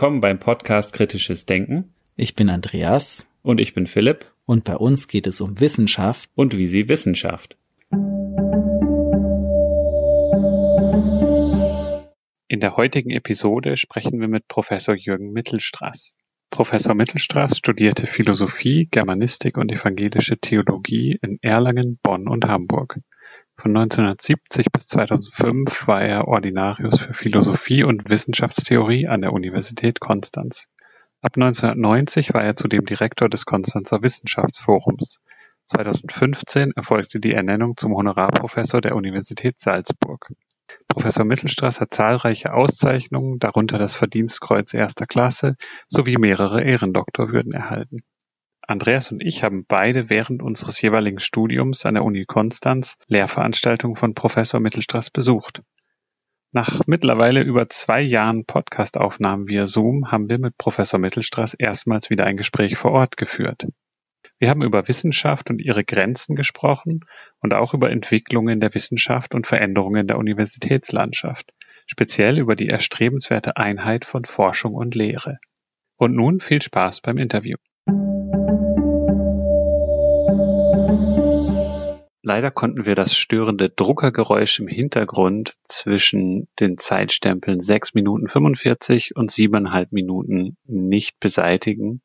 Willkommen beim Podcast Kritisches Denken. Ich bin Andreas. Und ich bin Philipp. Und bei uns geht es um Wissenschaft. Und wie sie Wissenschaft. In der heutigen Episode sprechen wir mit Professor Jürgen Mittelstraß. Professor Mittelstraß studierte Philosophie, Germanistik und evangelische Theologie in Erlangen, Bonn und Hamburg. Von 1970 bis 2005 war er Ordinarius für Philosophie und Wissenschaftstheorie an der Universität Konstanz. Ab 1990 war er zudem Direktor des Konstanzer Wissenschaftsforums. 2015 erfolgte die Ernennung zum Honorarprofessor der Universität Salzburg. Professor Mittelstraß hat zahlreiche Auszeichnungen, darunter das Verdienstkreuz erster Klasse sowie mehrere Ehrendoktorwürden erhalten. Andreas und ich haben beide während unseres jeweiligen Studiums an der Uni Konstanz Lehrveranstaltungen von Professor Mittelstraß besucht. Nach mittlerweile über zwei Jahren Podcastaufnahmen via Zoom haben wir mit Professor Mittelstraß erstmals wieder ein Gespräch vor Ort geführt. Wir haben über Wissenschaft und ihre Grenzen gesprochen und auch über Entwicklungen der Wissenschaft und Veränderungen der Universitätslandschaft, speziell über die erstrebenswerte Einheit von Forschung und Lehre. Und nun viel Spaß beim Interview. Leider konnten wir das störende Druckergeräusch im Hintergrund zwischen den Zeitstempeln 6 Minuten 45 und 7,5 Minuten nicht beseitigen.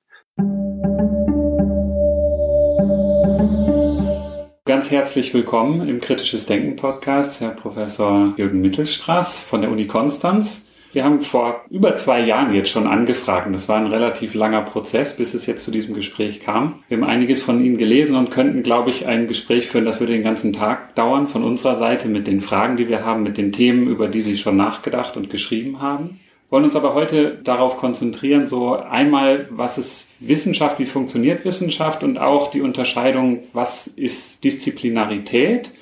Ganz herzlich willkommen im Kritisches Denken Podcast, Herr Professor Jürgen Mittelstraß von der Uni Konstanz. Wir haben vor über zwei Jahren jetzt schon angefragt und das war ein relativ langer Prozess, bis es jetzt zu diesem Gespräch kam. Wir haben einiges von Ihnen gelesen und könnten, glaube ich, ein Gespräch führen, das würde den ganzen Tag dauern von unserer Seite mit den Fragen, die wir haben, mit den Themen, über die Sie schon nachgedacht und geschrieben haben. Wollen uns aber heute darauf konzentrieren, so einmal, was ist Wissenschaft, wie funktioniert Wissenschaft und auch die Unterscheidung, was ist Disziplinarität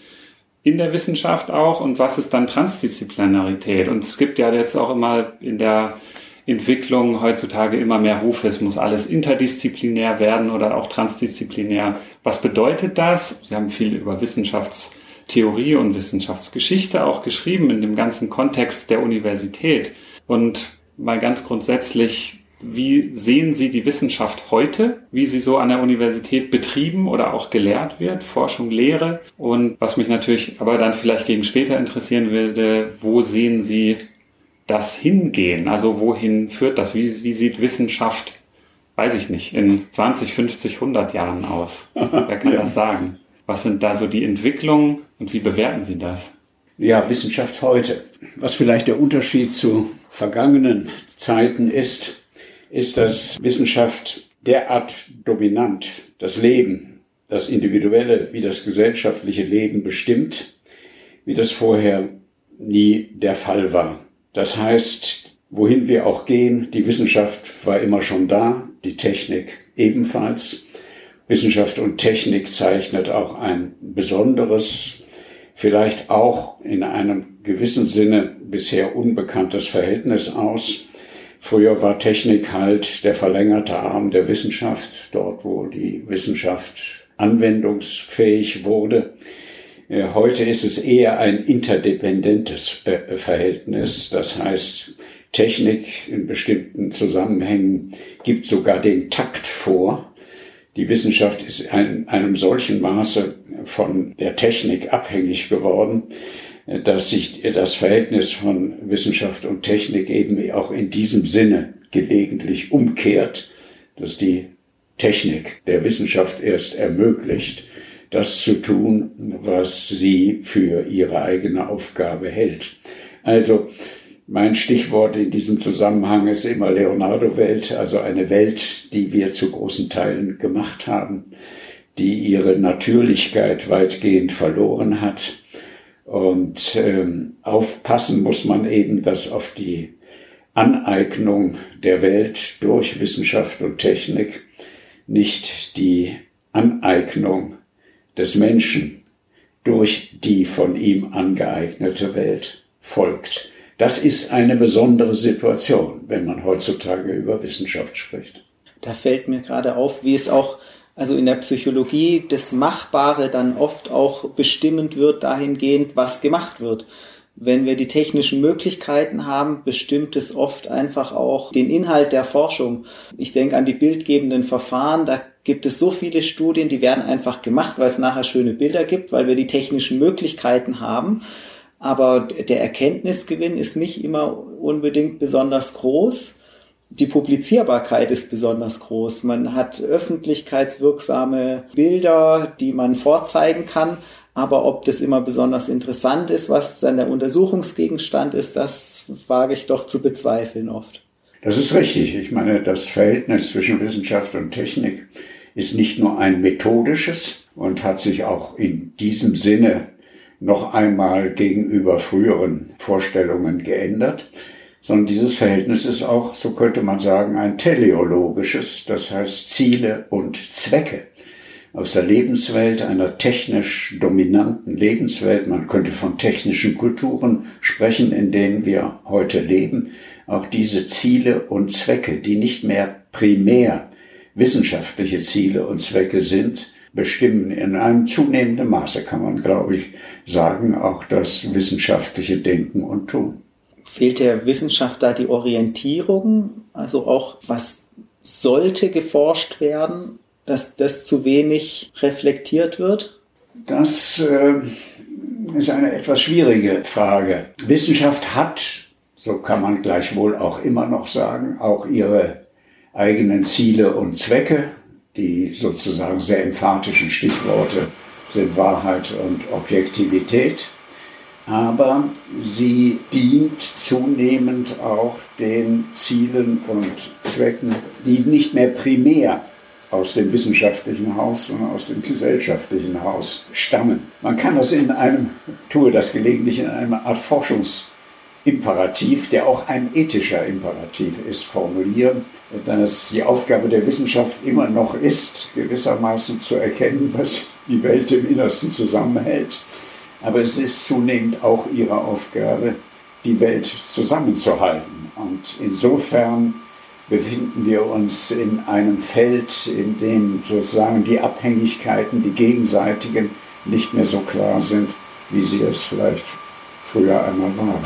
in der Wissenschaft auch und was ist dann Transdisziplinarität? Und es gibt ja jetzt auch immer in der Entwicklung heutzutage immer mehr Rufe, es muss alles interdisziplinär werden oder auch transdisziplinär. Was bedeutet das? Sie haben viel über Wissenschaftstheorie und Wissenschaftsgeschichte auch geschrieben in dem ganzen Kontext der Universität. Und mal ganz grundsätzlich, wie sehen Sie die Wissenschaft heute, wie sie so an der Universität betrieben oder auch gelehrt wird, Forschung, Lehre? Und was mich natürlich aber dann vielleicht gegen später interessieren würde, wo sehen Sie das hingehen? Also wohin führt das? Wie, wie sieht Wissenschaft, weiß ich nicht, in 20, 50, 100 Jahren aus? Wer kann ja. das sagen? Was sind da so die Entwicklungen und wie bewerten Sie das? Ja, Wissenschaft heute. Was vielleicht der Unterschied zu vergangenen Zeiten ist, ist, dass Wissenschaft derart dominant das Leben, das individuelle wie das gesellschaftliche Leben bestimmt, wie das vorher nie der Fall war. Das heißt, wohin wir auch gehen, die Wissenschaft war immer schon da, die Technik ebenfalls. Wissenschaft und Technik zeichnet auch ein besonderes, vielleicht auch in einem gewissen Sinne bisher unbekanntes Verhältnis aus. Früher war Technik halt der verlängerte Arm der Wissenschaft, dort wo die Wissenschaft anwendungsfähig wurde. Äh, heute ist es eher ein interdependentes äh, Verhältnis. Das heißt, Technik in bestimmten Zusammenhängen gibt sogar den Takt vor. Die Wissenschaft ist in einem solchen Maße von der Technik abhängig geworden, dass sich das Verhältnis von Wissenschaft und Technik eben auch in diesem Sinne gelegentlich umkehrt, dass die Technik der Wissenschaft erst ermöglicht, das zu tun, was sie für ihre eigene Aufgabe hält. Also mein Stichwort in diesem Zusammenhang ist immer Leonardo-Welt, also eine Welt, die wir zu großen Teilen gemacht haben, die ihre Natürlichkeit weitgehend verloren hat und ähm, aufpassen muss man eben, dass auf die Aneignung der Welt durch Wissenschaft und Technik nicht die Aneignung des Menschen durch die von ihm angeeignete Welt folgt. Das ist eine besondere Situation, wenn man heutzutage über Wissenschaft spricht. Da fällt mir gerade auf, wie es auch also in der Psychologie das Machbare dann oft auch bestimmend wird dahingehend, was gemacht wird. wenn wir die technischen Möglichkeiten haben, bestimmt es oft einfach auch den Inhalt der Forschung. Ich denke an die bildgebenden Verfahren, da gibt es so viele Studien, die werden einfach gemacht, weil es nachher schöne Bilder gibt, weil wir die technischen Möglichkeiten haben. Aber der Erkenntnisgewinn ist nicht immer unbedingt besonders groß. Die Publizierbarkeit ist besonders groß. Man hat öffentlichkeitswirksame Bilder, die man vorzeigen kann, aber ob das immer besonders interessant ist, was dann der Untersuchungsgegenstand ist, das wage ich doch zu bezweifeln oft. Das ist richtig. Ich meine, das Verhältnis zwischen Wissenschaft und Technik ist nicht nur ein methodisches und hat sich auch in diesem Sinne noch einmal gegenüber früheren Vorstellungen geändert, sondern dieses Verhältnis ist auch, so könnte man sagen, ein teleologisches, das heißt Ziele und Zwecke aus der Lebenswelt, einer technisch dominanten Lebenswelt. Man könnte von technischen Kulturen sprechen, in denen wir heute leben. Auch diese Ziele und Zwecke, die nicht mehr primär wissenschaftliche Ziele und Zwecke sind, bestimmen in einem zunehmenden Maße, kann man, glaube ich, sagen, auch das wissenschaftliche Denken und Tun. Fehlt der Wissenschaft da die Orientierung? Also auch, was sollte geforscht werden dass das zu wenig reflektiert wird? Das äh, ist eine etwas schwierige Frage. Wissenschaft hat, so kann man gleichwohl auch immer noch sagen, auch ihre eigenen Ziele und Zwecke. Die sozusagen sehr emphatischen Stichworte sind Wahrheit und Objektivität. Aber sie dient zunehmend auch den Zielen und Zwecken, die nicht mehr primär aus dem wissenschaftlichen Haus, sondern aus dem gesellschaftlichen Haus stammen. Man kann das in einem, tue das gelegentlich in einer Art Forschungsimperativ, der auch ein ethischer Imperativ ist, formulieren, dass die Aufgabe der Wissenschaft immer noch ist, gewissermaßen zu erkennen, was die Welt im Innersten zusammenhält. Aber es ist zunehmend auch ihre Aufgabe, die Welt zusammenzuhalten. Und insofern befinden wir uns in einem Feld, in dem sozusagen die Abhängigkeiten, die gegenseitigen, nicht mehr so klar sind, wie sie es vielleicht früher einmal waren.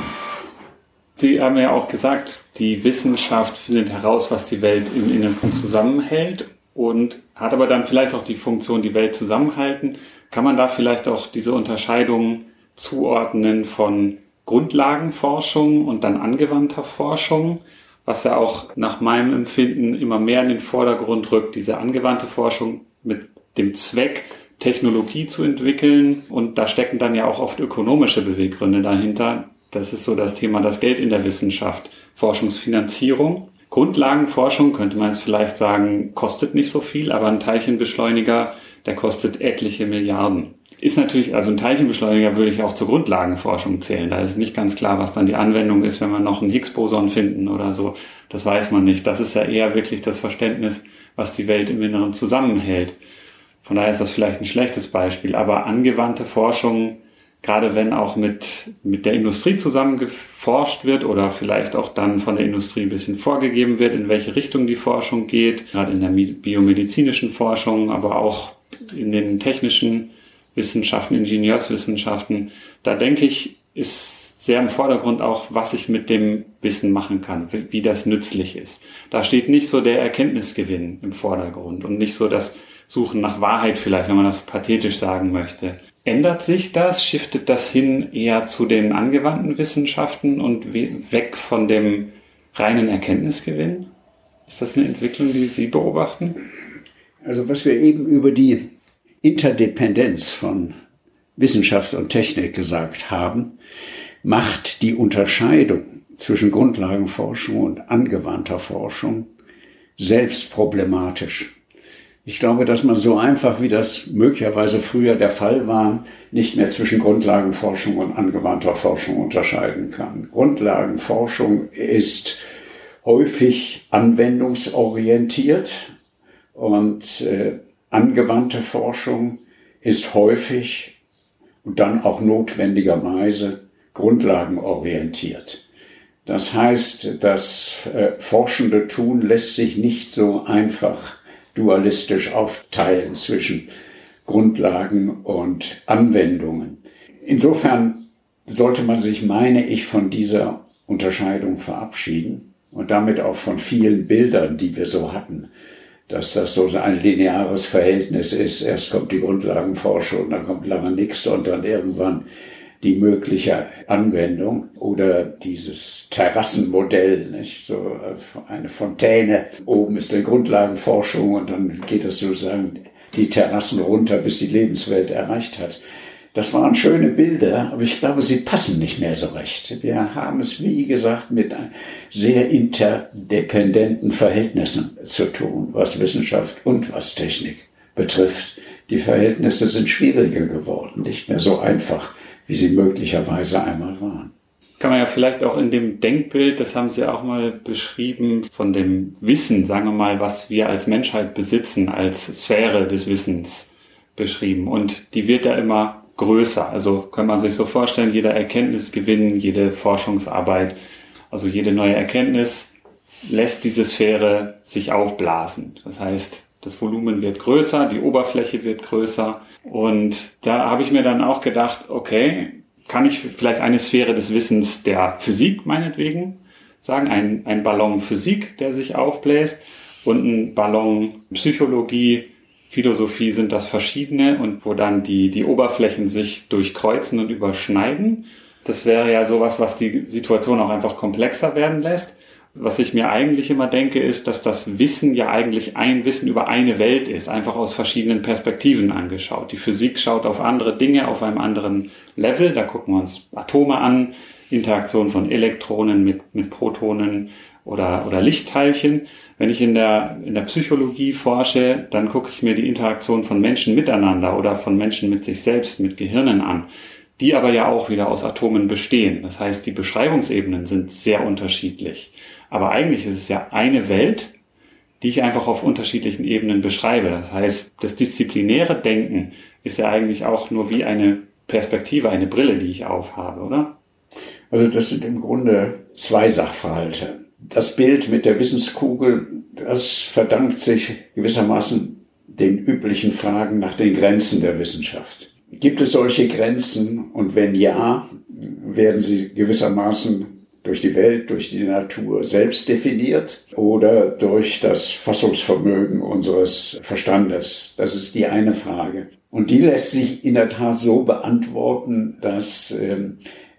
Sie haben ja auch gesagt, die Wissenschaft findet heraus, was die Welt im Innersten zusammenhält und hat aber dann vielleicht auch die Funktion, die Welt zusammenhalten. Kann man da vielleicht auch diese Unterscheidung zuordnen von Grundlagenforschung und dann angewandter Forschung? was ja auch nach meinem Empfinden immer mehr in den Vordergrund rückt, diese angewandte Forschung mit dem Zweck, Technologie zu entwickeln. Und da stecken dann ja auch oft ökonomische Beweggründe dahinter. Das ist so das Thema, das Geld in der Wissenschaft, Forschungsfinanzierung. Grundlagenforschung könnte man jetzt vielleicht sagen, kostet nicht so viel, aber ein Teilchenbeschleuniger, der kostet etliche Milliarden. Ist natürlich, also ein Teilchenbeschleuniger würde ich auch zur Grundlagenforschung zählen. Da ist nicht ganz klar, was dann die Anwendung ist, wenn wir noch ein Higgs-Boson finden oder so. Das weiß man nicht. Das ist ja eher wirklich das Verständnis, was die Welt im Inneren zusammenhält. Von daher ist das vielleicht ein schlechtes Beispiel. Aber angewandte Forschung, gerade wenn auch mit, mit der Industrie zusammen geforscht wird oder vielleicht auch dann von der Industrie ein bisschen vorgegeben wird, in welche Richtung die Forschung geht, gerade in der biomedizinischen Forschung, aber auch in den technischen Wissenschaften, Ingenieurswissenschaften, da denke ich, ist sehr im Vordergrund auch, was ich mit dem Wissen machen kann, wie, das nützlich ist. Da steht nicht so der Erkenntnisgewinn im Vordergrund und nicht so das Suchen nach Wahrheit vielleicht, wenn man das pathetisch sagen möchte. Ändert sich das? Shiftet das hin eher zu den angewandten Wissenschaften und weg von dem reinen Erkenntnisgewinn? Ist das eine Entwicklung, die Sie beobachten? Also was wir eben über die Interdependenz von Wissenschaft und Technik gesagt haben, macht die Unterscheidung zwischen Grundlagenforschung und angewandter Forschung selbst problematisch. Ich glaube, dass man so einfach, wie das möglicherweise früher der Fall war, nicht mehr zwischen Grundlagenforschung und angewandter Forschung unterscheiden kann. Grundlagenforschung ist häufig anwendungsorientiert und äh, Angewandte Forschung ist häufig und dann auch notwendigerweise grundlagenorientiert. Das heißt, das äh, forschende Tun lässt sich nicht so einfach dualistisch aufteilen zwischen Grundlagen und Anwendungen. Insofern sollte man sich, meine ich, von dieser Unterscheidung verabschieden und damit auch von vielen Bildern, die wir so hatten, dass das so ein lineares Verhältnis ist. Erst kommt die Grundlagenforschung, dann kommt lange nichts und dann irgendwann die mögliche Anwendung oder dieses Terrassenmodell, nicht? so äh, eine Fontäne. Oben ist die Grundlagenforschung und dann geht es sozusagen die Terrassen runter, bis die Lebenswelt erreicht hat. Das waren schöne Bilder, aber ich glaube, sie passen nicht mehr so recht. Wir haben es, wie gesagt, mit sehr interdependenten Verhältnissen zu tun, was Wissenschaft und was Technik betrifft. Die Verhältnisse sind schwieriger geworden, nicht mehr so einfach, wie sie möglicherweise einmal waren. Kann man ja vielleicht auch in dem Denkbild, das haben Sie auch mal beschrieben, von dem Wissen, sagen wir mal, was wir als Menschheit besitzen, als Sphäre des Wissens beschrieben. Und die wird ja immer größer. Also kann man sich so vorstellen, jeder Erkenntnisgewinn, jede Forschungsarbeit, also jede neue Erkenntnis lässt diese Sphäre sich aufblasen. Das heißt, das Volumen wird größer, die Oberfläche wird größer. Und da habe ich mir dann auch gedacht, okay, kann ich vielleicht eine Sphäre des Wissens der Physik meinetwegen sagen, ein, ein Ballon Physik, der sich aufbläst und ein Ballon Psychologie, Philosophie sind das verschiedene und wo dann die, die Oberflächen sich durchkreuzen und überschneiden. Das wäre ja sowas, was die Situation auch einfach komplexer werden lässt. Was ich mir eigentlich immer denke, ist, dass das Wissen ja eigentlich ein Wissen über eine Welt ist, einfach aus verschiedenen Perspektiven angeschaut. Die Physik schaut auf andere Dinge auf einem anderen Level. Da gucken wir uns Atome an, Interaktion von Elektronen mit, mit Protonen oder, oder Lichtteilchen. Wenn ich in der, in der Psychologie forsche, dann gucke ich mir die Interaktion von Menschen miteinander oder von Menschen mit sich selbst, mit Gehirnen an, die aber ja auch wieder aus Atomen bestehen. Das heißt, die Beschreibungsebenen sind sehr unterschiedlich. Aber eigentlich ist es ja eine Welt, die ich einfach auf unterschiedlichen Ebenen beschreibe. Das heißt, das disziplinäre Denken ist ja eigentlich auch nur wie eine Perspektive, eine Brille, die ich aufhabe, oder? Also das sind im Grunde zwei Sachverhalte das Bild mit der Wissenskugel, das verdankt sich gewissermaßen den üblichen Fragen nach den Grenzen der Wissenschaft. Gibt es solche Grenzen? Und wenn ja, werden sie gewissermaßen durch die Welt, durch die Natur selbst definiert oder durch das Fassungsvermögen unseres Verstandes? Das ist die eine Frage. Und die lässt sich in der Tat so beantworten, dass äh,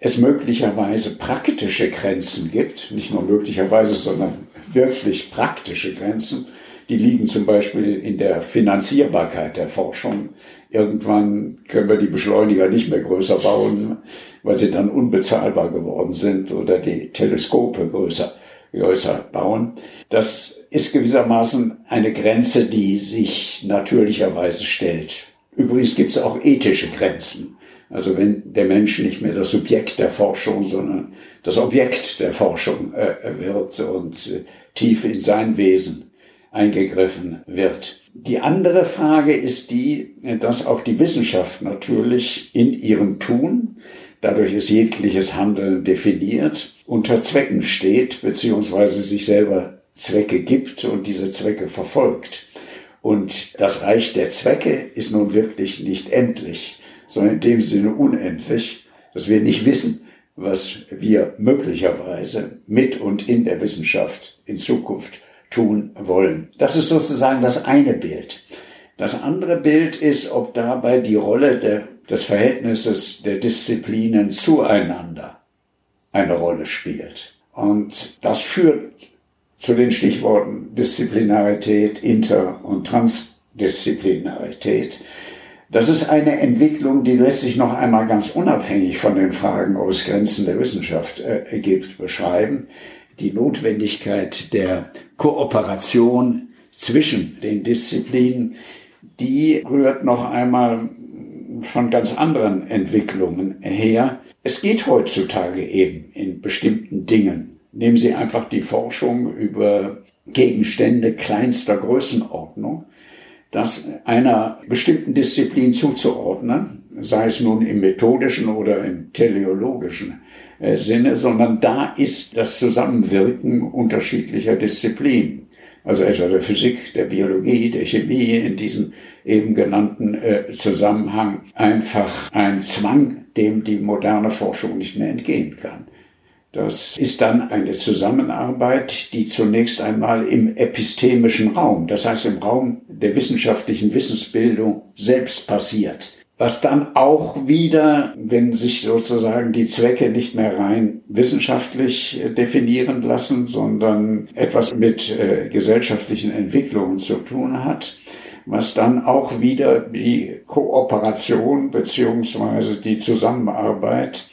es möglicherweise praktische Grenzen gibt, nicht nur möglicherweise, sondern wirklich praktische Grenzen, die liegen zum Beispiel in der Finanzierbarkeit der Forschung. Irgendwann können wir die Beschleuniger nicht mehr größer bauen, weil sie dann unbezahlbar geworden sind oder die Teleskope größer, größer bauen. Das ist gewissermaßen eine Grenze, die sich natürlicherweise stellt. Übrigens gibt es auch ethische Grenzen. Also wenn der Mensch nicht mehr das Subjekt der Forschung, sondern das Objekt der Forschung äh, wird und äh, tief in sein Wesen eingegriffen wird. Die andere Frage ist die, dass auch die Wissenschaft natürlich in ihrem Tun, dadurch ist jegliches Handeln definiert, unter Zwecken steht, beziehungsweise sich selber Zwecke gibt und diese Zwecke verfolgt. Und das Reich der Zwecke ist nun wirklich nicht endlich sondern in dem Sinne unendlich, dass wir nicht wissen, was wir möglicherweise mit und in der Wissenschaft in Zukunft tun wollen. Das ist sozusagen das eine Bild. Das andere Bild ist, ob dabei die Rolle der, des Verhältnisses der Disziplinen zueinander eine Rolle spielt. Und das führt zu den Stichworten Disziplinarität, Inter- und Transdisziplinarität. Das ist eine Entwicklung, die lässt sich noch einmal ganz unabhängig von den Fragen, es Grenzen der Wissenschaft äh, gibt, beschreiben. Die Notwendigkeit der Kooperation zwischen den Disziplinen, die rührt noch einmal von ganz anderen Entwicklungen her. Es geht heutzutage eben in bestimmten Dingen. Nehmen Sie einfach die Forschung über Gegenstände kleinster Größenordnung das einer bestimmten Disziplin zuzuordnen, sei es nun im methodischen oder im teleologischen äh, Sinne, sondern da ist das Zusammenwirken unterschiedlicher Disziplinen. also etwa der Physik, der Biologie, der Chemie in diesem eben genannten äh, Zusammenhang einfach ein Zwang, dem die moderne Forschung nicht mehr entgehen kann. Das ist dann eine Zusammenarbeit, die zunächst einmal im epistemischen Raum, das heißt im Raum der wissenschaftlichen Wissensbildung selbst passiert. Was dann auch wieder, wenn sich sozusagen die Zwecke nicht mehr rein wissenschaftlich äh, definieren lassen, sondern etwas mit äh, gesellschaftlichen Entwicklungen zu tun hat, was dann auch wieder die Kooperation beziehungsweise die Zusammenarbeit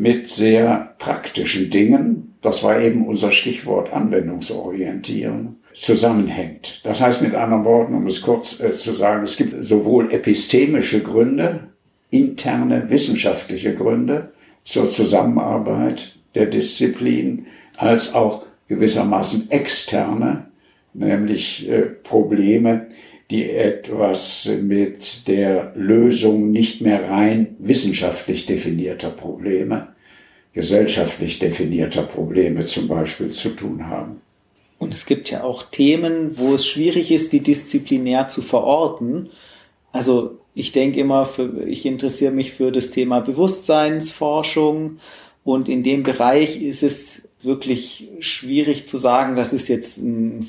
mit sehr praktischen Dingen, das war eben unser Stichwort Anwendungsorientieren, zusammenhängt. Das heißt mit anderen Worten, um es kurz äh, zu sagen, es gibt sowohl epistemische Gründe, interne wissenschaftliche Gründe zur Zusammenarbeit der Disziplin, als auch gewissermaßen externe, nämlich äh, Probleme, die etwas mit der Lösung nicht mehr rein wissenschaftlich definierter Probleme, gesellschaftlich definierter Probleme zum Beispiel zu tun haben. Und es gibt ja auch Themen, wo es schwierig ist, die disziplinär zu verorten. Also ich denke immer, für, ich interessiere mich für das Thema Bewusstseinsforschung und in dem Bereich ist es wirklich schwierig zu sagen, das ist jetzt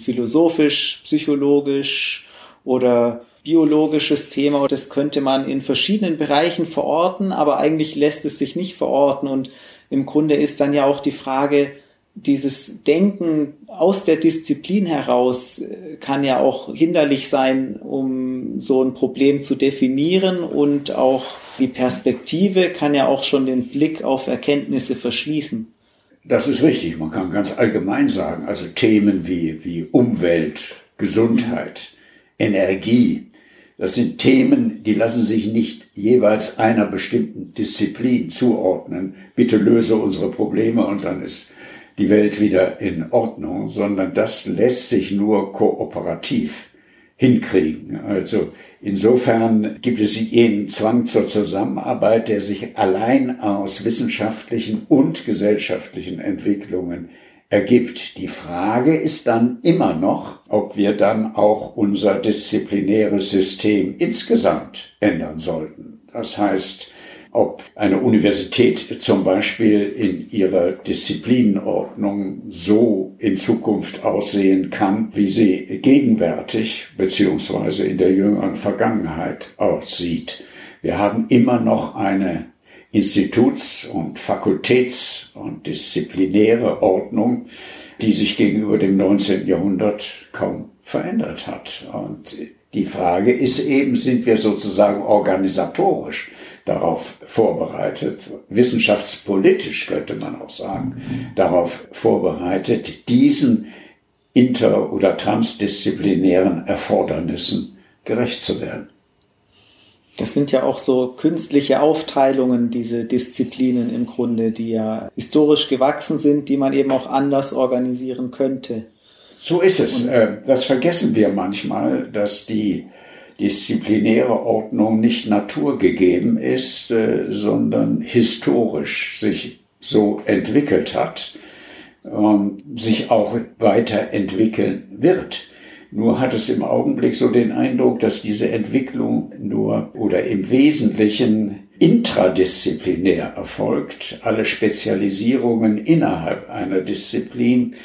philosophisch, psychologisch oder biologisches Thema. Das könnte man in verschiedenen Bereichen verorten, aber eigentlich lässt es sich nicht verorten. Und im Grunde ist dann ja auch die Frage, dieses Denken aus der Disziplin heraus äh, kann ja auch hinderlich sein, um so ein Problem zu definieren und auch die Perspektive kann ja auch schon den Blick auf Erkenntnisse verschließen. Das ist richtig. Man kann ganz allgemein sagen, also Themen wie, wie Umwelt, Gesundheit, Energie. Das sind Themen, die lassen sich nicht jeweils einer bestimmten Disziplin zuordnen. Bitte löse unsere Probleme und dann ist die Welt wieder in Ordnung, sondern das lässt sich nur kooperativ hinkriegen. Also insofern gibt es jenen Zwang zur Zusammenarbeit, der sich allein aus wissenschaftlichen und gesellschaftlichen Entwicklungen ergibt. Die Frage ist dann immer noch, ob wir dann auch unser disziplinäres System insgesamt ändern sollten. Das heißt, ob eine Universität zum Beispiel in ihrer Disziplinenordnung so in Zukunft aussehen kann, wie sie gegenwärtig beziehungsweise in der jüngeren Vergangenheit aussieht. Wir haben immer noch eine Instituts- und Fakultäts- und disziplinäre Ordnung, die sich gegenüber dem 19. Jahrhundert kaum verändert hat. Und die Frage ist eben, sind wir sozusagen organisatorisch darauf vorbereitet, wissenschaftspolitisch könnte man auch sagen, darauf vorbereitet, diesen inter- oder transdisziplinären Erfordernissen gerecht zu werden. Das sind ja auch so künstliche Aufteilungen, diese Disziplinen im Grunde, die ja historisch gewachsen sind, die man eben auch anders organisieren könnte. So ist es. Äh, das vergessen wir manchmal, dass die disziplinäre Ordnung nicht naturgegeben ist, äh, sondern historisch sich so entwickelt hat und sich auch weiterentwickeln wird. Nur hat es im Augenblick so den Eindruck, dass diese Entwicklung nur oder im Wesentlichen intradisziplinär erfolgt. Alle Spezialisierungen innerhalb einer Disziplin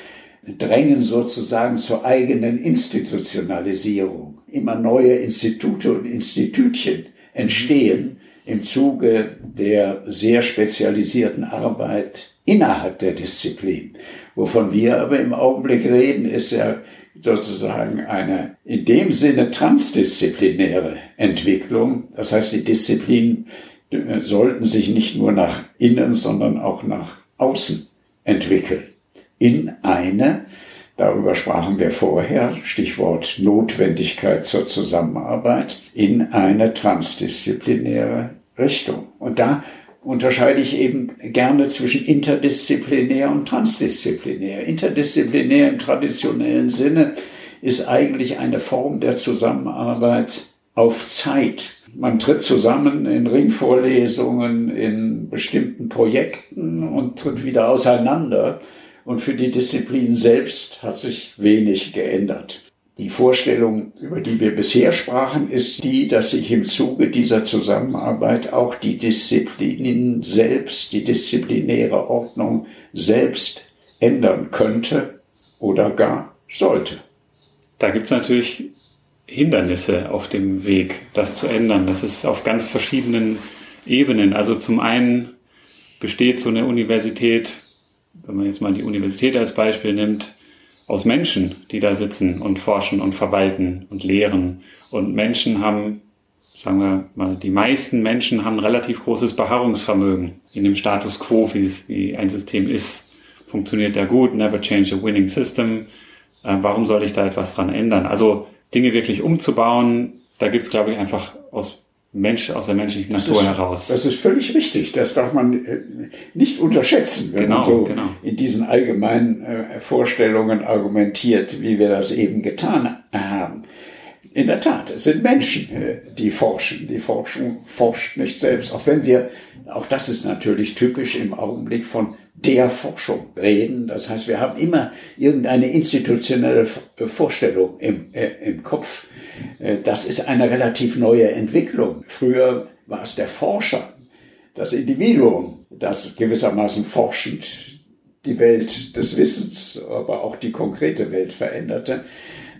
drängen sozusagen zur eigenen Institutionalisierung. Immer neue Institute und Institutchen entstehen im Zuge der sehr spezialisierten Arbeit innerhalb der Disziplin. Wovon wir aber im Augenblick reden, ist ja sozusagen eine in dem Sinne transdisziplinäre Entwicklung. Das heißt, die Disziplinen sollten sich nicht nur nach innen, sondern auch nach außen entwickeln in eine, darüber sprachen wir vorher, Stichwort Notwendigkeit zur Zusammenarbeit, in eine transdisziplinäre Richtung. Und da unterscheide ich eben gerne zwischen interdisziplinär und transdisziplinär. Interdisziplinär im traditionellen Sinne ist eigentlich eine Form der Zusammenarbeit auf Zeit. Man tritt zusammen in Ringvorlesungen, in bestimmten Projekten und tritt wieder auseinander und für die Disziplin selbst hat sich wenig geändert. Die Vorstellung, über die wir bisher sprachen, ist die, dass sich im Zuge dieser Zusammenarbeit auch die Disziplin selbst, die disziplinäre Ordnung selbst ändern könnte oder gar sollte. Da gibt es natürlich Hindernisse auf dem Weg, das zu ändern. Das ist auf ganz verschiedenen Ebenen. Also zum einen besteht so eine Universität, wenn man jetzt mal die Universität als Beispiel nimmt, aus Menschen, die da sitzen und forschen und verwalten und lehren. Und Menschen haben, sagen wir mal, die meisten Menschen haben relativ großes Beharrungsvermögen in dem Status quo, wie, ein System ist. Funktioniert ja gut, never change a winning system. Äh, warum soll ich da etwas dran ändern? Also Dinge wirklich umzubauen, da gibt es, glaube ich, einfach aus Mensch, aus der menschlichen Natur das ist, heraus. Das ist völlig richtig. Das darf man äh, nicht unterschätzen, wenn genau, man so genau. in diesen allgemeinen äh, Vorstellungen argumentiert, wie wir das eben getan haben. In der Tat, es sind Menschen, äh, die forschen. Die Forschung forscht nicht selbst, auch wenn wir, auch das ist natürlich typisch im Augenblick von der Forschung reden. Das heißt, wir haben immer irgendeine institutionelle Vorstellung im, äh, im Kopf äh, das ist eine relativ neue Entwicklung. Früher war es der Forscher, das Individuum, das gewissermaßen forschend die Welt des Wissens, aber auch die konkrete Welt veränderte.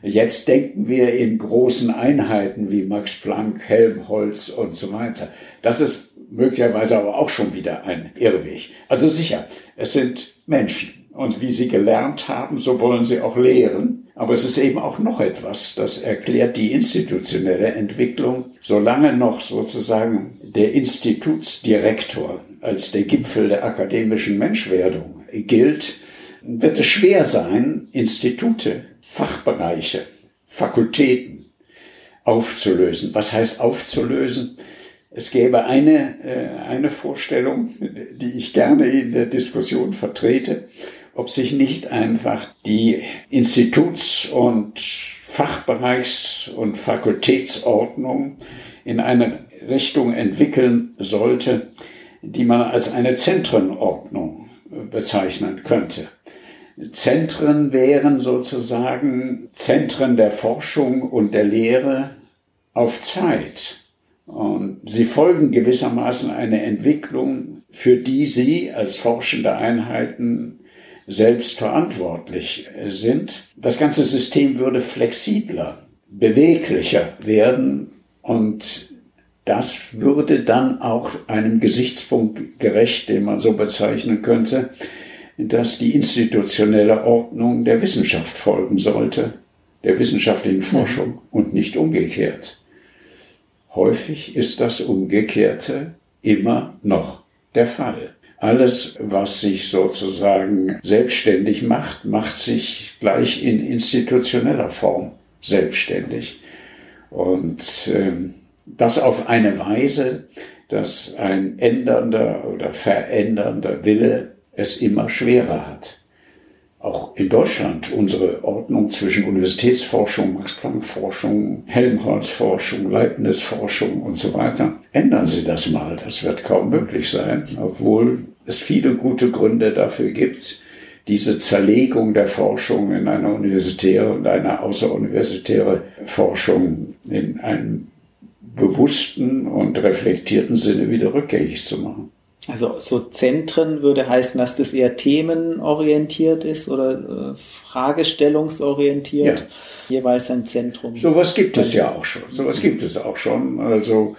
Jetzt denken wir in großen Einheiten wie Max Planck, Helmholtz und so weiter. Das ist möglicherweise aber auch schon wieder ein Irrweg. Also sicher, es sind Menschen. Und wie sie gelernt haben, so wollen sie auch lehren. Aber es ist eben auch noch etwas, das erklärt die institutionelle Entwicklung. Solange noch sozusagen der Institutsdirektor als der Gipfel der akademischen Menschwerdung gilt, wird es schwer sein, Institute, Fachbereiche, Fakultäten aufzulösen. Was heißt aufzulösen? Es gäbe eine, äh, eine Vorstellung, die ich gerne in der Diskussion vertrete ob sich nicht einfach die Instituts- und Fachbereichs- und Fakultätsordnung in eine Richtung entwickeln sollte, die man als eine Zentrenordnung bezeichnen könnte. Zentren wären sozusagen Zentren der Forschung und der Lehre auf Zeit. Und sie folgen gewissermaßen einer Entwicklung, für die sie als forschende Einheiten selbst verantwortlich sind. Das ganze System würde flexibler, beweglicher werden und das würde dann auch einem Gesichtspunkt gerecht, den man so bezeichnen könnte, dass die institutionelle Ordnung der Wissenschaft folgen sollte, der wissenschaftlichen Forschung und nicht umgekehrt. Häufig ist das Umgekehrte immer noch der Fall. Alles, was sich sozusagen selbstständig macht, macht sich gleich in institutioneller Form selbstständig. Und äh, das auf eine Weise, dass ein ändernder oder verändernder Wille es immer schwerer hat auch in Deutschland unsere Ordnung zwischen Universitätsforschung, Max-Planck-Forschung, Helmholtz-Forschung, Leibniz-Forschung und so weiter. Ändern Sie das mal. Das wird kaum möglich sein, obwohl es viele gute Gründe dafür gibt, diese Zerlegung der Forschung in eine universitäre und eine außeruniversitäre Forschung in einem bewussten und reflektierten Sinne wieder rückgängig zu machen. Also so Zentren würde heißen, dass das eher themenorientiert ist oder äh, fragestellungsorientiert. Ja. Jeweils ein Zentrum. Sowas gibt es ja auch schon. Sowas gibt es auch schon. Also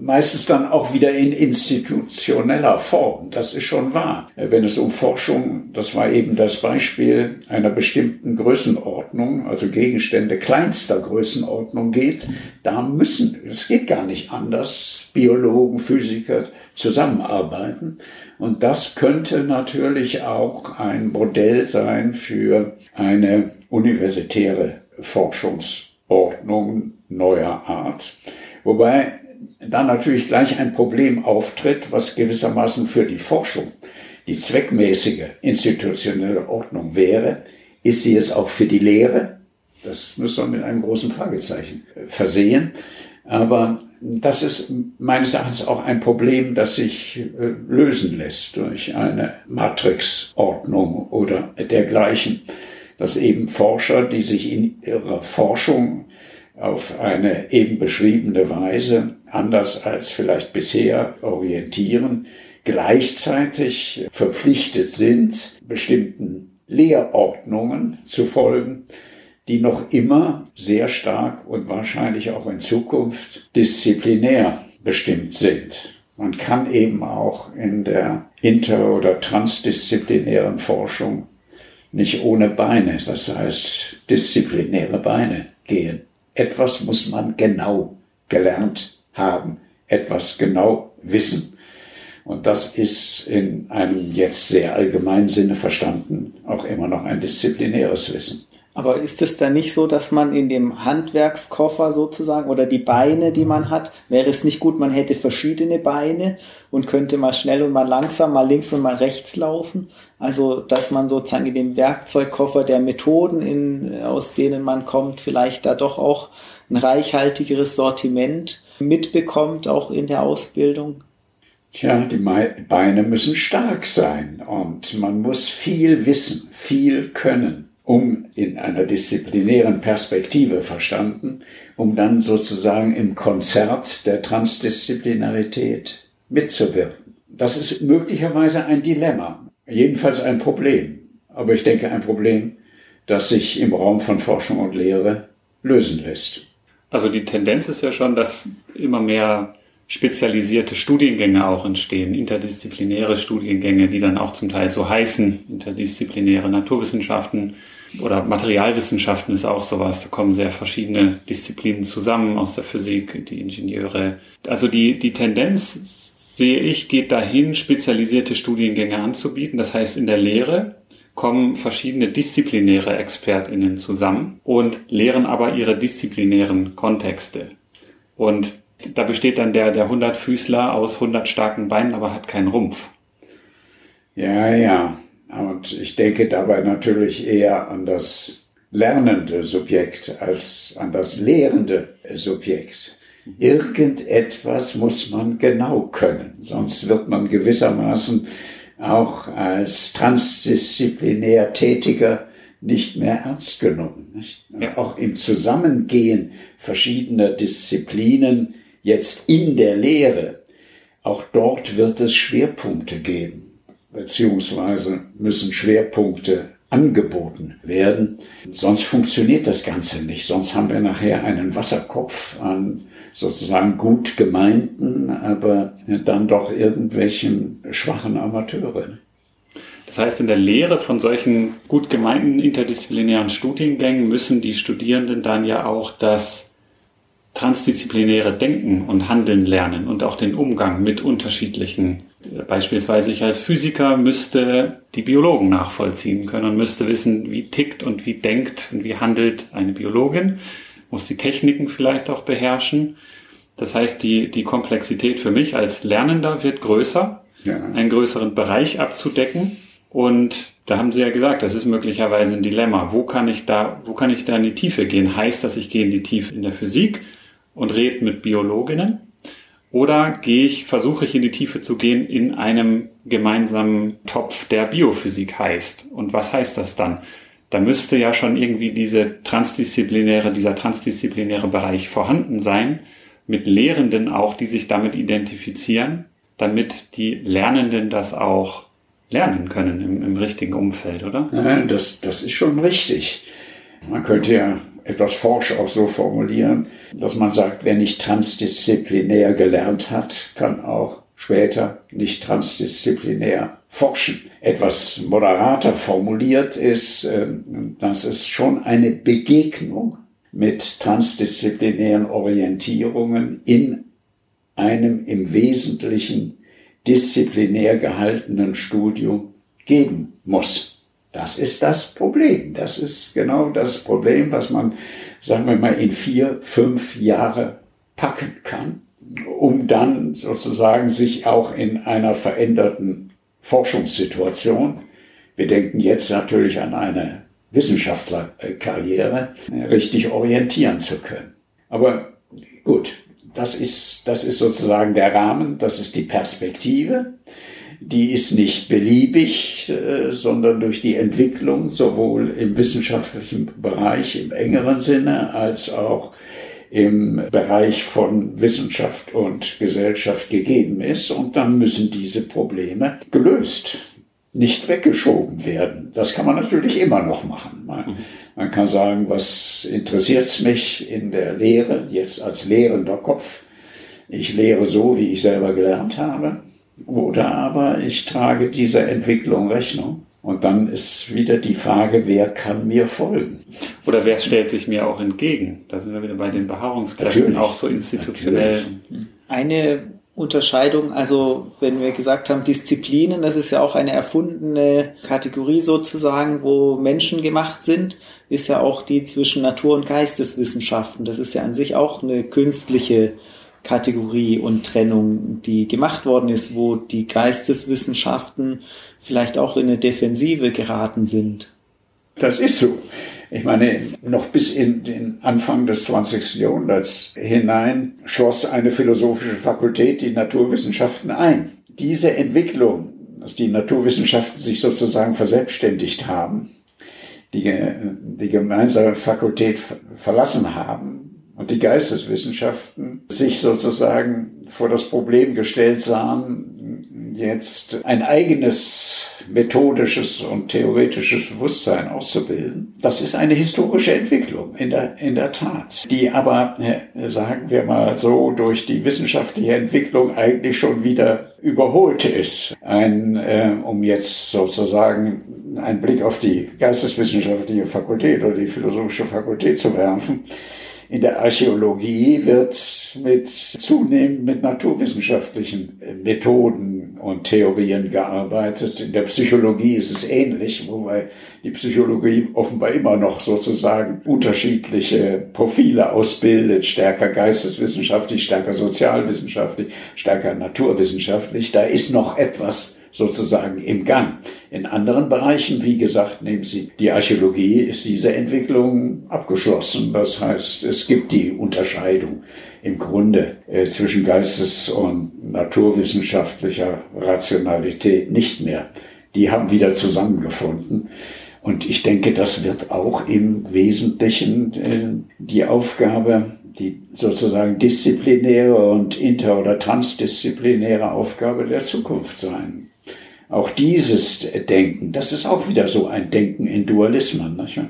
meistens dann auch wieder in institutioneller Form. Das ist schon wahr. Wenn es um Forschung, das war eben das Beispiel einer bestimmten Größenordnung, also Gegenstände kleinster Größenordnung geht, da müssen, es geht gar nicht anders, Biologen, Physiker zusammenarbeiten. Und das könnte natürlich auch ein Modell sein für eine universitäre Forschungsordnung neuer Art. Wobei dann natürlich gleich ein Problem auftritt, was gewissermaßen für die Forschung die zweckmäßige institutionelle Ordnung wäre, ist sie es auch für die Lehre? Das müssen wir mit einem großen Fragezeichen versehen. Aber das ist meines Erachtens auch ein Problem, das sich äh, lösen lässt durch eine Matrixordnung oder dergleichen, dass eben Forscher, die sich in ihrer Forschung auf eine eben beschriebene Weise anders als vielleicht bisher orientieren, gleichzeitig verpflichtet sind, bestimmten Lehrordnungen zu folgen, die noch immer sehr stark und wahrscheinlich auch in Zukunft disziplinär bestimmt sind. Man kann eben auch in der inter- oder transdisziplinären Forschung nicht ohne Beine, das heißt disziplinäre Beine gehen. Etwas muss man genau gelernt haben, etwas genau wissen. Und das ist in einem jetzt sehr allgemeinen Sinne verstanden auch immer noch ein disziplinäres Wissen. Aber ist es dann nicht so, dass man in dem Handwerkskoffer sozusagen oder die Beine, die man hat, wäre es nicht gut, man hätte verschiedene Beine und könnte mal schnell und mal langsam, mal links und mal rechts laufen? Also, dass man sozusagen in dem Werkzeugkoffer der Methoden, in, aus denen man kommt, vielleicht da doch auch ein reichhaltigeres Sortiment mitbekommt, auch in der Ausbildung? Tja, die Beine müssen stark sein und man muss viel wissen, viel können um in einer disziplinären Perspektive verstanden, um dann sozusagen im Konzert der Transdisziplinarität mitzuwirken. Das ist möglicherweise ein Dilemma, jedenfalls ein Problem, aber ich denke ein Problem, das sich im Raum von Forschung und Lehre lösen lässt. Also die Tendenz ist ja schon, dass immer mehr spezialisierte Studiengänge auch entstehen, interdisziplinäre Studiengänge, die dann auch zum Teil so heißen, interdisziplinäre Naturwissenschaften, oder Materialwissenschaften ist auch sowas. Da kommen sehr verschiedene Disziplinen zusammen aus der Physik, die Ingenieure. Also die, die Tendenz sehe ich, geht dahin, spezialisierte Studiengänge anzubieten. Das heißt, in der Lehre kommen verschiedene disziplinäre ExpertInnen zusammen und lehren aber ihre disziplinären Kontexte. Und da besteht dann der, der Hundertfüßler aus hundert starken Beinen, aber hat keinen Rumpf. Ja, ja. Und ich denke dabei natürlich eher an das lernende Subjekt als an das lehrende Subjekt. Irgendetwas muss man genau können, sonst wird man gewissermaßen auch als transdisziplinär Tätiger nicht mehr ernst genommen. Nicht? Ja. Auch im Zusammengehen verschiedener Disziplinen jetzt in der Lehre, auch dort wird es Schwerpunkte geben beziehungsweise müssen Schwerpunkte angeboten werden. Sonst funktioniert das Ganze nicht. Sonst haben wir nachher einen Wasserkopf an sozusagen gut gemeinten, aber dann doch irgendwelchen schwachen Amateuren. Das heißt, in der Lehre von solchen gut gemeinten interdisziplinären Studiengängen müssen die Studierenden dann ja auch das transdisziplinäre Denken und Handeln lernen und auch den Umgang mit unterschiedlichen Beispielsweise ich als Physiker müsste die Biologen nachvollziehen können und müsste wissen, wie tickt und wie denkt und wie handelt eine Biologin, muss die Techniken vielleicht auch beherrschen. Das heißt, die, die Komplexität für mich als Lernender wird größer, ja. einen größeren Bereich abzudecken. Und da haben Sie ja gesagt, das ist möglicherweise ein Dilemma. Wo kann ich da, wo kann ich da in die Tiefe gehen? Heißt das, ich gehe in die Tiefe in der Physik und rede mit Biologinnen? Oder gehe ich, versuche ich in die Tiefe zu gehen in einem gemeinsamen Topf, der Biophysik heißt. Und was heißt das dann? Da müsste ja schon irgendwie diese transdisziplinäre, dieser transdisziplinäre Bereich vorhanden sein, mit Lehrenden auch, die sich damit identifizieren, damit die Lernenden das auch lernen können im, im richtigen Umfeld, oder? Nein, das, das ist schon richtig. Man könnte ja etwas forsch auch so formulieren, dass man sagt, wer nicht transdisziplinär gelernt hat, kann auch später nicht transdisziplinär forschen. Etwas moderater formuliert ist, ähm, dass es schon eine Begegnung mit transdisziplinären Orientierungen in einem im Wesentlichen disziplinär gehaltenen Studium geben muss. Das ist das Problem. Das ist genau das Problem, was man, sagen wir mal, in vier, fünf Jahre packen kann, um dann sozusagen sich auch in einer veränderten Forschungssituation, wir denken jetzt natürlich an eine Wissenschaftlerkarriere, richtig orientieren zu können. Aber gut, das ist, das ist sozusagen der Rahmen, das ist die Perspektive. Die ist nicht beliebig, äh, sondern durch die Entwicklung sowohl im wissenschaftlichen Bereich im engeren Sinne als auch im Bereich von Wissenschaft und Gesellschaft gegeben ist. Und dann müssen diese Probleme gelöst nicht weggeschoben werden. Das kann man natürlich immer noch machen. Man, man kann sagen, was interessiert mich in der Lehre, jetzt als lehrender Kopf. Ich lehre so, wie ich selber gelernt habe. Oder aber ich trage dieser Entwicklung Rechnung. Und dann ist wieder die Frage, wer kann mir folgen? Oder wer stellt sich mir auch entgegen? Da sind wir wieder bei den Beharrungskräften, Natürlich. auch so institutionell. Natürlich. Eine Unterscheidung, also wenn wir gesagt haben, Disziplinen, das ist ja auch eine erfundene Kategorie sozusagen, wo Menschen gemacht sind, ist ja auch die zwischen Natur- und Geisteswissenschaften. Das ist ja an sich auch eine künstliche Kategorie und Trennung, die gemacht worden ist, wo die Geisteswissenschaften vielleicht auch in eine Defensive geraten sind. Das ist so. Ich meine, noch bis in den Anfang des 20. Jahrhunderts hinein schloss eine philosophische Fakultät die Naturwissenschaften ein. Diese Entwicklung, dass die Naturwissenschaften sich sozusagen verselbstständigt haben, die, die gemeinsame Fakultät verlassen haben und die Geisteswissenschaften sich sozusagen vor das Problem gestellt sahen, jetzt ein eigenes methodisches und theoretisches Bewusstsein auszubilden. Das ist eine historische Entwicklung, in der, in der Tat, die aber, äh, sagen wir mal so, durch die wissenschaftliche Entwicklung eigentlich schon wieder überholt ist. Ein, äh, um jetzt sozusagen einen Blick auf die geisteswissenschaftliche Fakultät oder die philosophische Fakultät zu werfen. In der Archäologie wird mit zunehmend mit naturwissenschaftlichen Methoden und Theorien gearbeitet. In der Psychologie ist es ähnlich, wobei die Psychologie offenbar immer noch sozusagen unterschiedliche Profile ausbildet, stärker geisteswissenschaftlich, stärker sozialwissenschaftlich, stärker naturwissenschaftlich. Da ist noch etwas sozusagen im Gang. In anderen Bereichen, wie gesagt, nehmen Sie die Archäologie, ist diese Entwicklung abgeschlossen. Das heißt, es gibt die Unterscheidung im Grunde äh, zwischen geistes- und naturwissenschaftlicher Rationalität nicht mehr. Die haben wieder zusammengefunden. Und ich denke, das wird auch im Wesentlichen äh, die Aufgabe, die sozusagen disziplinäre und inter- oder transdisziplinäre Aufgabe der Zukunft sein. Auch dieses Denken, das ist auch wieder so ein Denken in Dualismen, nicht?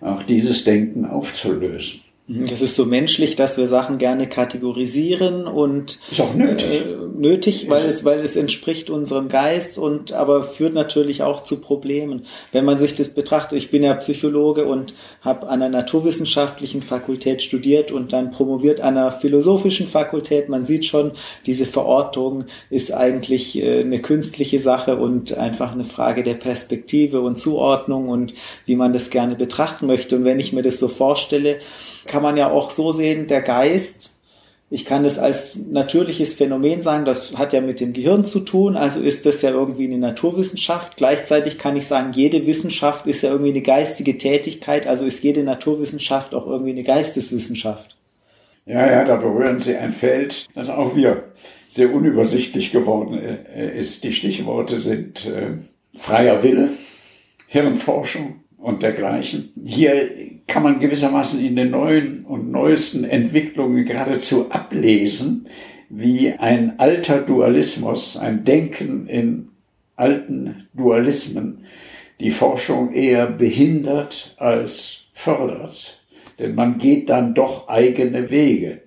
auch dieses Denken aufzulösen. Mhm. Das ist so menschlich, dass wir Sachen gerne kategorisieren und ist auch nötig, äh, nötig, weil es weil es entspricht unserem Geist und aber führt natürlich auch zu Problemen. Wenn man sich das betrachtet, ich bin ja Psychologe und habe an einer naturwissenschaftlichen Fakultät studiert und dann promoviert an einer philosophischen Fakultät. Man sieht schon, diese Verortung ist eigentlich äh, eine künstliche Sache und einfach eine Frage der Perspektive und Zuordnung und wie man das gerne betrachten möchte. Und wenn ich mir das so vorstelle, kann man ja auch so sehen, der Geist, ich kann es als natürliches Phänomen sagen, das hat ja mit dem Gehirn zu tun, also ist das ja irgendwie eine Naturwissenschaft. Gleichzeitig kann ich sagen, jede Wissenschaft ist ja irgendwie eine geistige Tätigkeit, also ist jede Naturwissenschaft auch irgendwie eine Geisteswissenschaft. Ja, ja, da berühren Sie ein Feld, das auch wieder sehr unübersichtlich geworden äh, ist. Die Stichworte sind äh, freier Wille, Hirnforschung und dergleichen. Hier kann man gewissermaßen in den neuen und neuesten Entwicklungen geradezu ablesen, wie ein alter Dualismus, ein Denken in alten Dualismen die Forschung eher behindert als fördert. Denn man geht dann doch eigene Wege.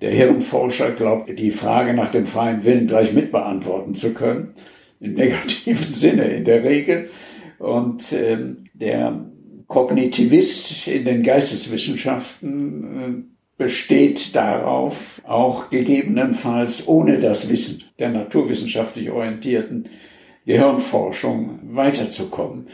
Der Hirnforscher glaubt, die Frage nach dem freien Willen gleich mitbeantworten zu können, im negativen Sinne in der Regel. Und ähm, der Kognitivist in den Geisteswissenschaften äh, besteht darauf, auch gegebenenfalls ohne das Wissen der naturwissenschaftlich orientierten Gehirnforschung weiterzukommen.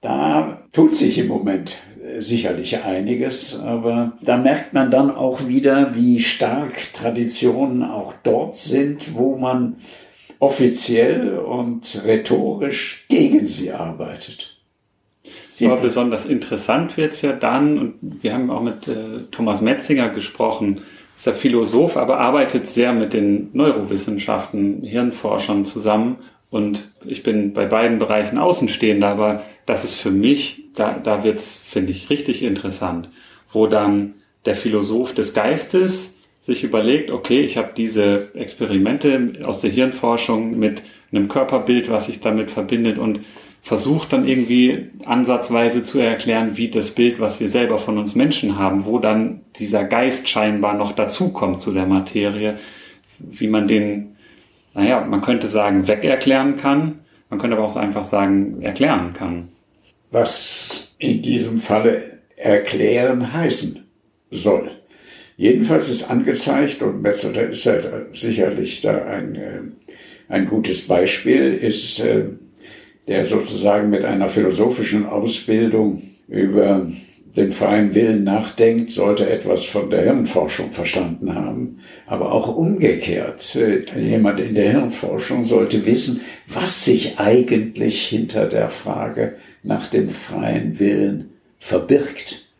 Da tut sich im Moment äh, sicherlich einiges, aber da merkt man dann auch wieder, wie stark Traditionen auch dort sind, wo man offiziell und rhetorisch gegen sie arbeitet. Aber besonders interessant wird's ja dann, und wir haben auch mit äh, Thomas Metzinger gesprochen, ist er Philosoph, aber arbeitet sehr mit den Neurowissenschaften, Hirnforschern zusammen. Und ich bin bei beiden Bereichen Außenstehender, aber das ist für mich, da, da wird's, finde ich, richtig interessant, wo dann der Philosoph des Geistes sich überlegt, okay, ich habe diese Experimente aus der Hirnforschung mit einem Körperbild, was sich damit verbindet und versucht dann irgendwie ansatzweise zu erklären, wie das Bild, was wir selber von uns Menschen haben, wo dann dieser Geist scheinbar noch dazukommt zu der Materie, wie man den, naja, man könnte sagen, wegerklären kann, man könnte aber auch einfach sagen, erklären kann. Was in diesem Falle erklären heißen soll. Jedenfalls ist angezeigt, und Metzeler ist ja sicherlich da ein, äh, ein gutes Beispiel, ist äh, der sozusagen mit einer philosophischen Ausbildung über den freien Willen nachdenkt, sollte etwas von der Hirnforschung verstanden haben. Aber auch umgekehrt, äh, jemand in der Hirnforschung sollte wissen, was sich eigentlich hinter der Frage nach dem freien Willen verbirgt.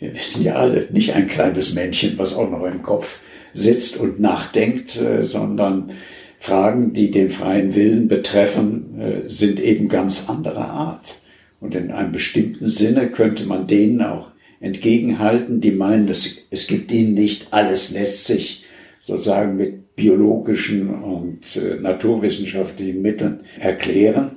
Wir wissen ja alle, nicht ein kleines Männchen, was auch noch im Kopf sitzt und nachdenkt, äh, sondern Fragen, die den freien Willen betreffen, äh, sind eben ganz anderer Art. Und in einem bestimmten Sinne könnte man denen auch entgegenhalten, die meinen, es, es gibt ihnen nicht, alles lässt sich sozusagen mit biologischen und äh, naturwissenschaftlichen Mitteln erklären.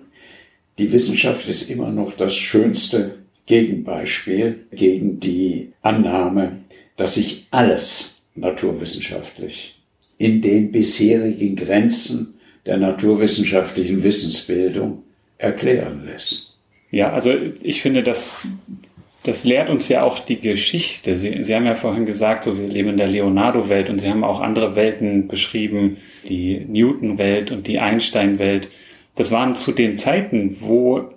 Die Wissenschaft ist immer noch das schönste Gegenbeispiel gegen die Annahme, dass sich alles naturwissenschaftlich in den bisherigen Grenzen der naturwissenschaftlichen Wissensbildung erklären lässt. Ja, also ich finde, das, das lehrt uns ja auch die Geschichte. Sie, Sie haben ja vorhin gesagt, so wir leben in der Leonardo-Welt und Sie haben auch andere Welten beschrieben, die Newton-Welt und die Einstein-Welt. Das waren zu den Zeiten, wo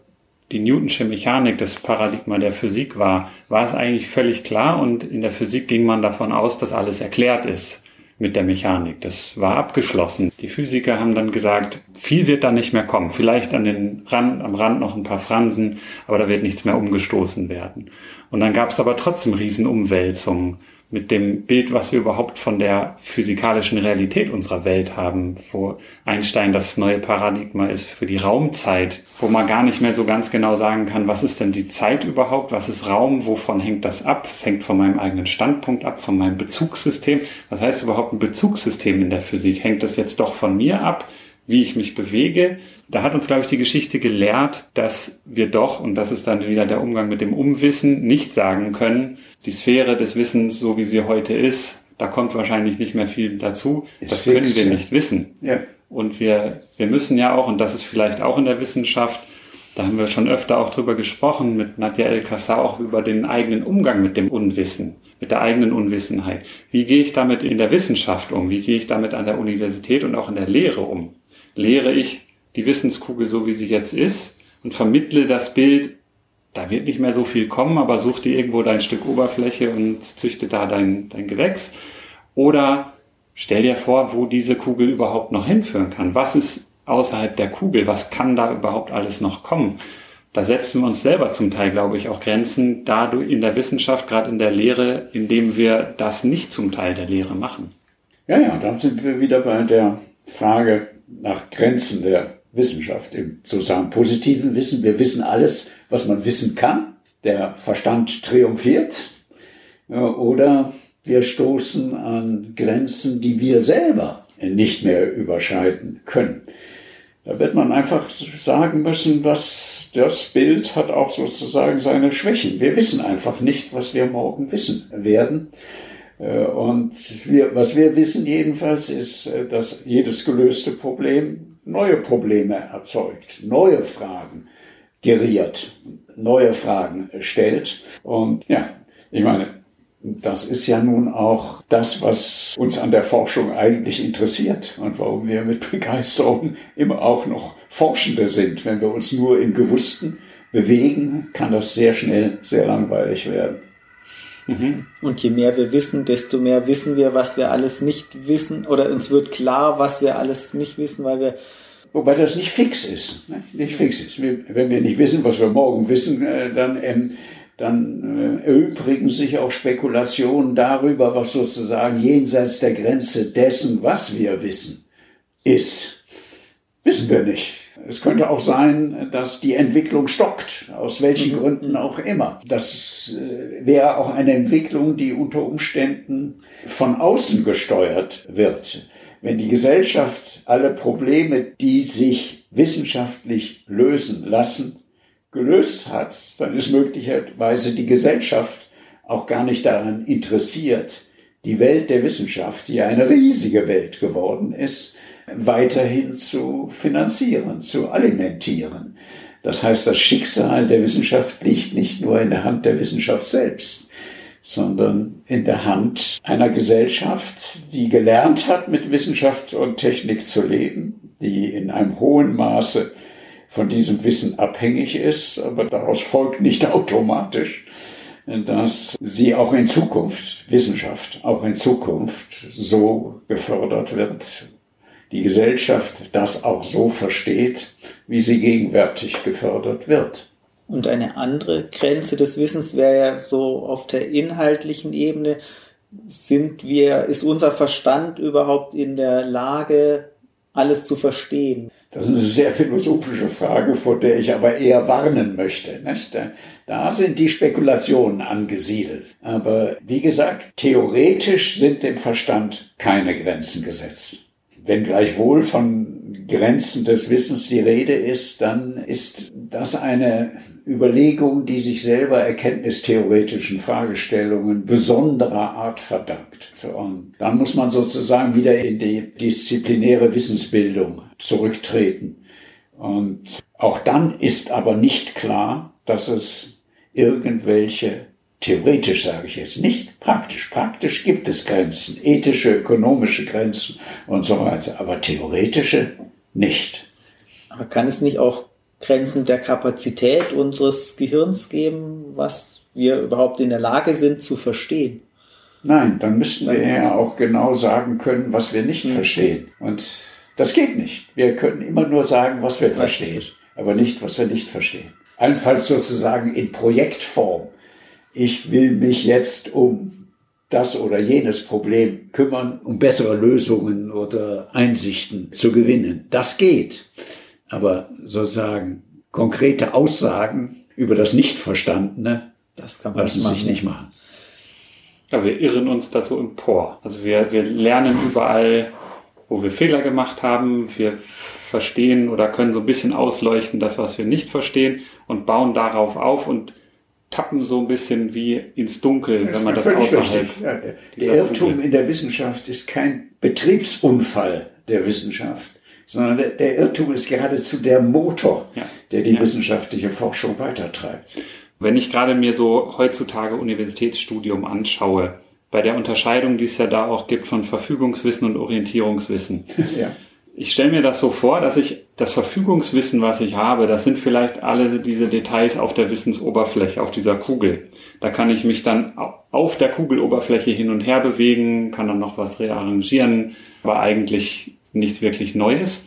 die Newtonsche Mechanik das Paradigma der Physik war, war es eigentlich völlig klar und in der Physik ging man davon aus, dass alles erklärt ist mit der Mechanik. Das war abgeschlossen. Die Physiker haben dann gesagt, viel wird da nicht mehr kommen. Vielleicht an den Rand, am Rand noch ein paar Fransen, aber da wird nichts mehr umgestoßen werden. Und dann gab es aber trotzdem Riesenumwälzungen mit dem Bild, was wir überhaupt von der physikalischen Realität unserer Welt haben, wo Einstein das neue Paradigma ist für die Raumzeit, wo man gar nicht mehr so ganz genau sagen kann, was ist denn die Zeit überhaupt, was ist Raum, wovon hängt das ab? Es hängt von meinem eigenen Standpunkt ab, von meinem Bezugssystem. Was heißt überhaupt ein Bezugssystem in der Physik? Hängt das jetzt doch von mir ab, wie ich mich bewege? Da hat uns, glaube ich, die Geschichte gelehrt, dass wir doch, und das ist dann wieder der Umgang mit dem Umwissen, nicht sagen können, die Sphäre des Wissens, so wie sie heute ist, da kommt wahrscheinlich nicht mehr viel dazu. Ist das fix, können wir ja. nicht wissen. Ja. Und wir, wir müssen ja auch, und das ist vielleicht auch in der Wissenschaft, da haben wir schon öfter auch drüber gesprochen, mit Nadja El-Kassar auch über den eigenen Umgang mit dem Unwissen, mit der eigenen Unwissenheit. Wie gehe ich damit in der Wissenschaft um? Wie gehe ich damit an der Universität und auch in der Lehre um? Lehre ich die Wissenskugel so, wie sie jetzt ist und vermittle das Bild, da wird nicht mehr so viel kommen, aber such dir irgendwo dein Stück Oberfläche und züchte da dein, dein Gewächs. Oder stell dir vor, wo diese Kugel überhaupt noch hinführen kann. Was ist außerhalb der Kugel? Was kann da überhaupt alles noch kommen? Da setzen wir uns selber zum Teil, glaube ich, auch Grenzen, da du in der Wissenschaft, gerade in der Lehre, indem wir das nicht zum Teil der Lehre machen. Ja, ja, dann sind wir wieder bei der Frage nach Grenzen der Wissenschaft, im sozusagen positiven Wissen. Wir wissen alles, was man wissen kann. Der Verstand triumphiert. Oder wir stoßen an Grenzen, die wir selber nicht mehr überschreiten können. Da wird man einfach sagen müssen, was das Bild hat auch sozusagen seine Schwächen. Wir wissen einfach nicht, was wir morgen wissen werden. Und wir, was wir wissen jedenfalls ist, dass jedes gelöste Problem neue Probleme erzeugt, neue Fragen geriert, neue Fragen stellt. Und ja, ich meine, das ist ja nun auch das, was uns an der Forschung eigentlich interessiert und warum wir mit Begeisterung immer auch noch Forschende sind. Wenn wir uns nur im Gewussten bewegen, kann das sehr schnell sehr langweilig werden. Mhm. Und je mehr wir wissen, desto mehr wissen wir, was wir alles nicht wissen, oder uns wird klar, was wir alles nicht wissen, weil wir Wobei das nicht fix ist. Ne? Nicht fix ist. Wenn wir nicht wissen, was wir morgen wissen, äh, dann ähm, dann äh, erübrigen sich auch Spekulationen darüber, was sozusagen jenseits der Grenze dessen, was wir wissen, ist. Wissen wir nicht. Es könnte auch sein, dass die Entwicklung stockt, aus welchen mhm. Gründen auch immer. Das äh, wäre auch eine Entwicklung, die unter Umständen von außen gesteuert wird. Wenn die Gesellschaft alle Probleme, die sich wissenschaftlich lösen lassen, gelöst hat, dann ist möglicherweise die Gesellschaft auch gar nicht daran interessiert, die Welt der Wissenschaft, die eine riesige Welt geworden ist, weiterhin zu finanzieren, zu alimentieren. Das heißt, das Schicksal der Wissenschaft liegt nicht nur in der Hand der Wissenschaft selbst, sondern in der Hand einer Gesellschaft, die gelernt hat, mit Wissenschaft und Technik zu leben, die in einem hohen Maße von diesem Wissen abhängig ist, aber daraus folgt nicht automatisch, dass sie auch in Zukunft, Wissenschaft, auch in Zukunft so gefördert wird, die Gesellschaft das auch so versteht, wie sie gegenwärtig gefördert wird. Und eine andere Grenze des Wissens wäre ja so auf der inhaltlichen Ebene, sind wir, ist unser Verstand überhaupt in der Lage, alles zu verstehen? Das ist eine sehr philosophische Frage, vor der ich aber eher warnen möchte. Nicht? Da sind die Spekulationen angesiedelt. Aber wie gesagt, theoretisch sind dem Verstand keine Grenzen gesetzt. Wenn gleichwohl von Grenzen des Wissens die Rede ist, dann ist das eine Überlegung, die sich selber erkenntnistheoretischen Fragestellungen besonderer Art verdankt. Und dann muss man sozusagen wieder in die disziplinäre Wissensbildung zurücktreten. Und auch dann ist aber nicht klar, dass es irgendwelche Theoretisch sage ich jetzt nicht praktisch. Praktisch gibt es Grenzen, ethische, ökonomische Grenzen und so weiter, aber theoretische nicht. Aber kann es nicht auch Grenzen der Kapazität unseres Gehirns geben, was wir überhaupt in der Lage sind zu verstehen? Nein, dann müssten wir ja auch genau sagen können, was wir nicht mhm. verstehen. Und das geht nicht. Wir können immer nur sagen, was wir verstehen, aber nicht, was wir nicht verstehen. Allenfalls sozusagen in Projektform ich will mich jetzt um das oder jenes Problem kümmern, um bessere Lösungen oder Einsichten zu gewinnen. Das geht. Aber sozusagen konkrete Aussagen über das Nichtverstandene, das kann man lassen sich nicht machen. Ja, wir irren uns da so empor. Also wir, wir lernen überall, wo wir Fehler gemacht haben. Wir verstehen oder können so ein bisschen ausleuchten, das, was wir nicht verstehen und bauen darauf auf und tappen so ein bisschen wie ins Dunkel, das wenn man das außerhalb. Ja, der, Irrtum Kugel. in der Wissenschaft ist kein Betriebsunfall der Wissenschaft, sondern der, der Irrtum ist geradezu der Motor, ja. der die ja. wissenschaftliche Forschung weitertreibt. Wenn ich gerade mir so heutzutage Universitätsstudium anschaue, bei der Unterscheidung, die es ja da auch gibt von Verfügungswissen und Orientierungswissen. Ja ich stelle mir das so vor, dass ich das Verfügungswissen, was ich habe, das sind vielleicht alle diese Details auf der Wissensoberfläche, auf dieser Kugel. Da kann ich mich dann auf der Kugeloberfläche hin und her bewegen, kann dann noch was rearrangieren, aber eigentlich nichts wirklich Neues.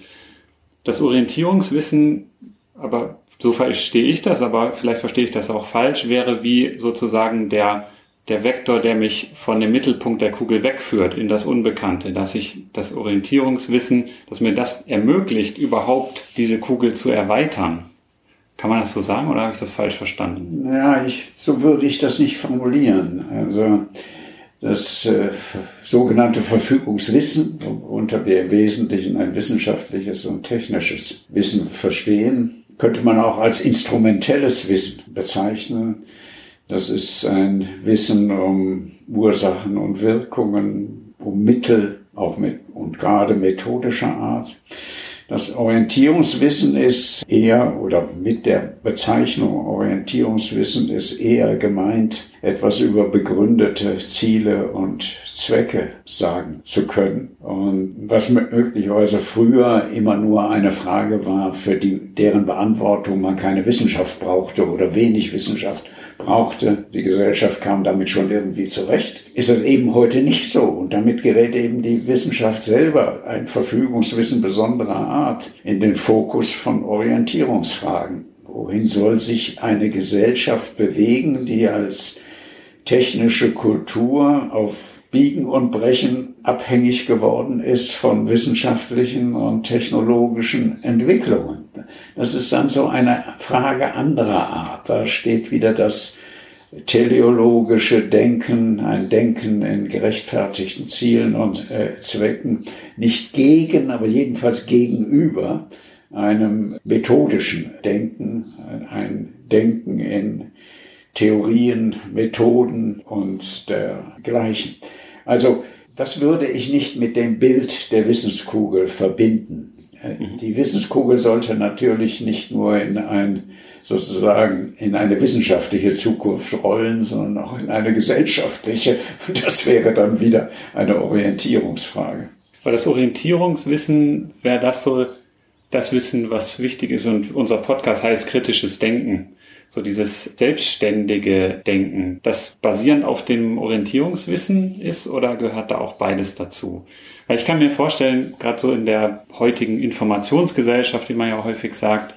Das Orientierungswissen, aber so verstehe ich das, aber vielleicht verstehe ich das auch falsch, wäre wie sozusagen der der Vektor, der mich von dem Mittelpunkt der Kugel wegführt in das Unbekannte, dass ich das Orientierungswissen, dass mir das ermöglicht, überhaupt diese Kugel zu erweitern. Kann man das so sagen oder habe ich das falsch verstanden? Ja, ich, so würde ich das nicht formulieren. Also das äh, sogenannte Verfügungswissen, unter wir im Wesentlichen ein wissenschaftliches und technisches Wissen verstehen, könnte man auch als instrumentelles Wissen bezeichnen. Das ist ein Wissen um Ursachen und Wirkungen, um Mittel, auch mit, und gerade methodischer Art. Das Orientierungswissen ist eher, oder mit der Bezeichnung Orientierungswissen ist eher gemeint, etwas über begründete Ziele und Zwecke sagen zu können. Und was möglicherweise früher immer nur eine Frage war, für die, deren Beantwortung man keine Wissenschaft brauchte oder wenig Wissenschaft brauchte. Die Gesellschaft kam damit schon irgendwie zurecht. Ist das eben heute nicht so. Und damit gerät eben die Wissenschaft selber, ein Verfügungswissen besonderer Art, in den Fokus von Orientierungsfragen Wohin soll sich eine Gesellschaft bewegen, die als technische Kultur auf Biegen und Brechen abhängig geworden ist von wissenschaftlichen und technologischen Entwicklungen. Das ist dann so eine Frage anderer Art. Da steht wieder das teleologische Denken, ein Denken in gerechtfertigten Zielen und äh, Zwecken, nicht gegen, aber jedenfalls gegenüber einem methodischen Denken, ein Denken in Theorien, Methoden und dergleichen. Also das würde ich nicht mit dem Bild der Wissenskugel verbinden. Mhm. Die Wissenskugel sollte natürlich nicht nur in ein, sozusagen, in eine wissenschaftliche Zukunft rollen, sondern auch in eine gesellschaftliche. Das wäre dann wieder eine Orientierungsfrage. Weil das Orientierungswissen wäre das so, das Wissen, was wichtig ist. Und unser Podcast heißt kritisches Denken so dieses selbstständige Denken, das basierend auf dem Orientierungswissen ist oder gehört da auch beides dazu? Weil ich kann mir vorstellen, gerade so in der heutigen Informationsgesellschaft, wie man ja häufig sagt,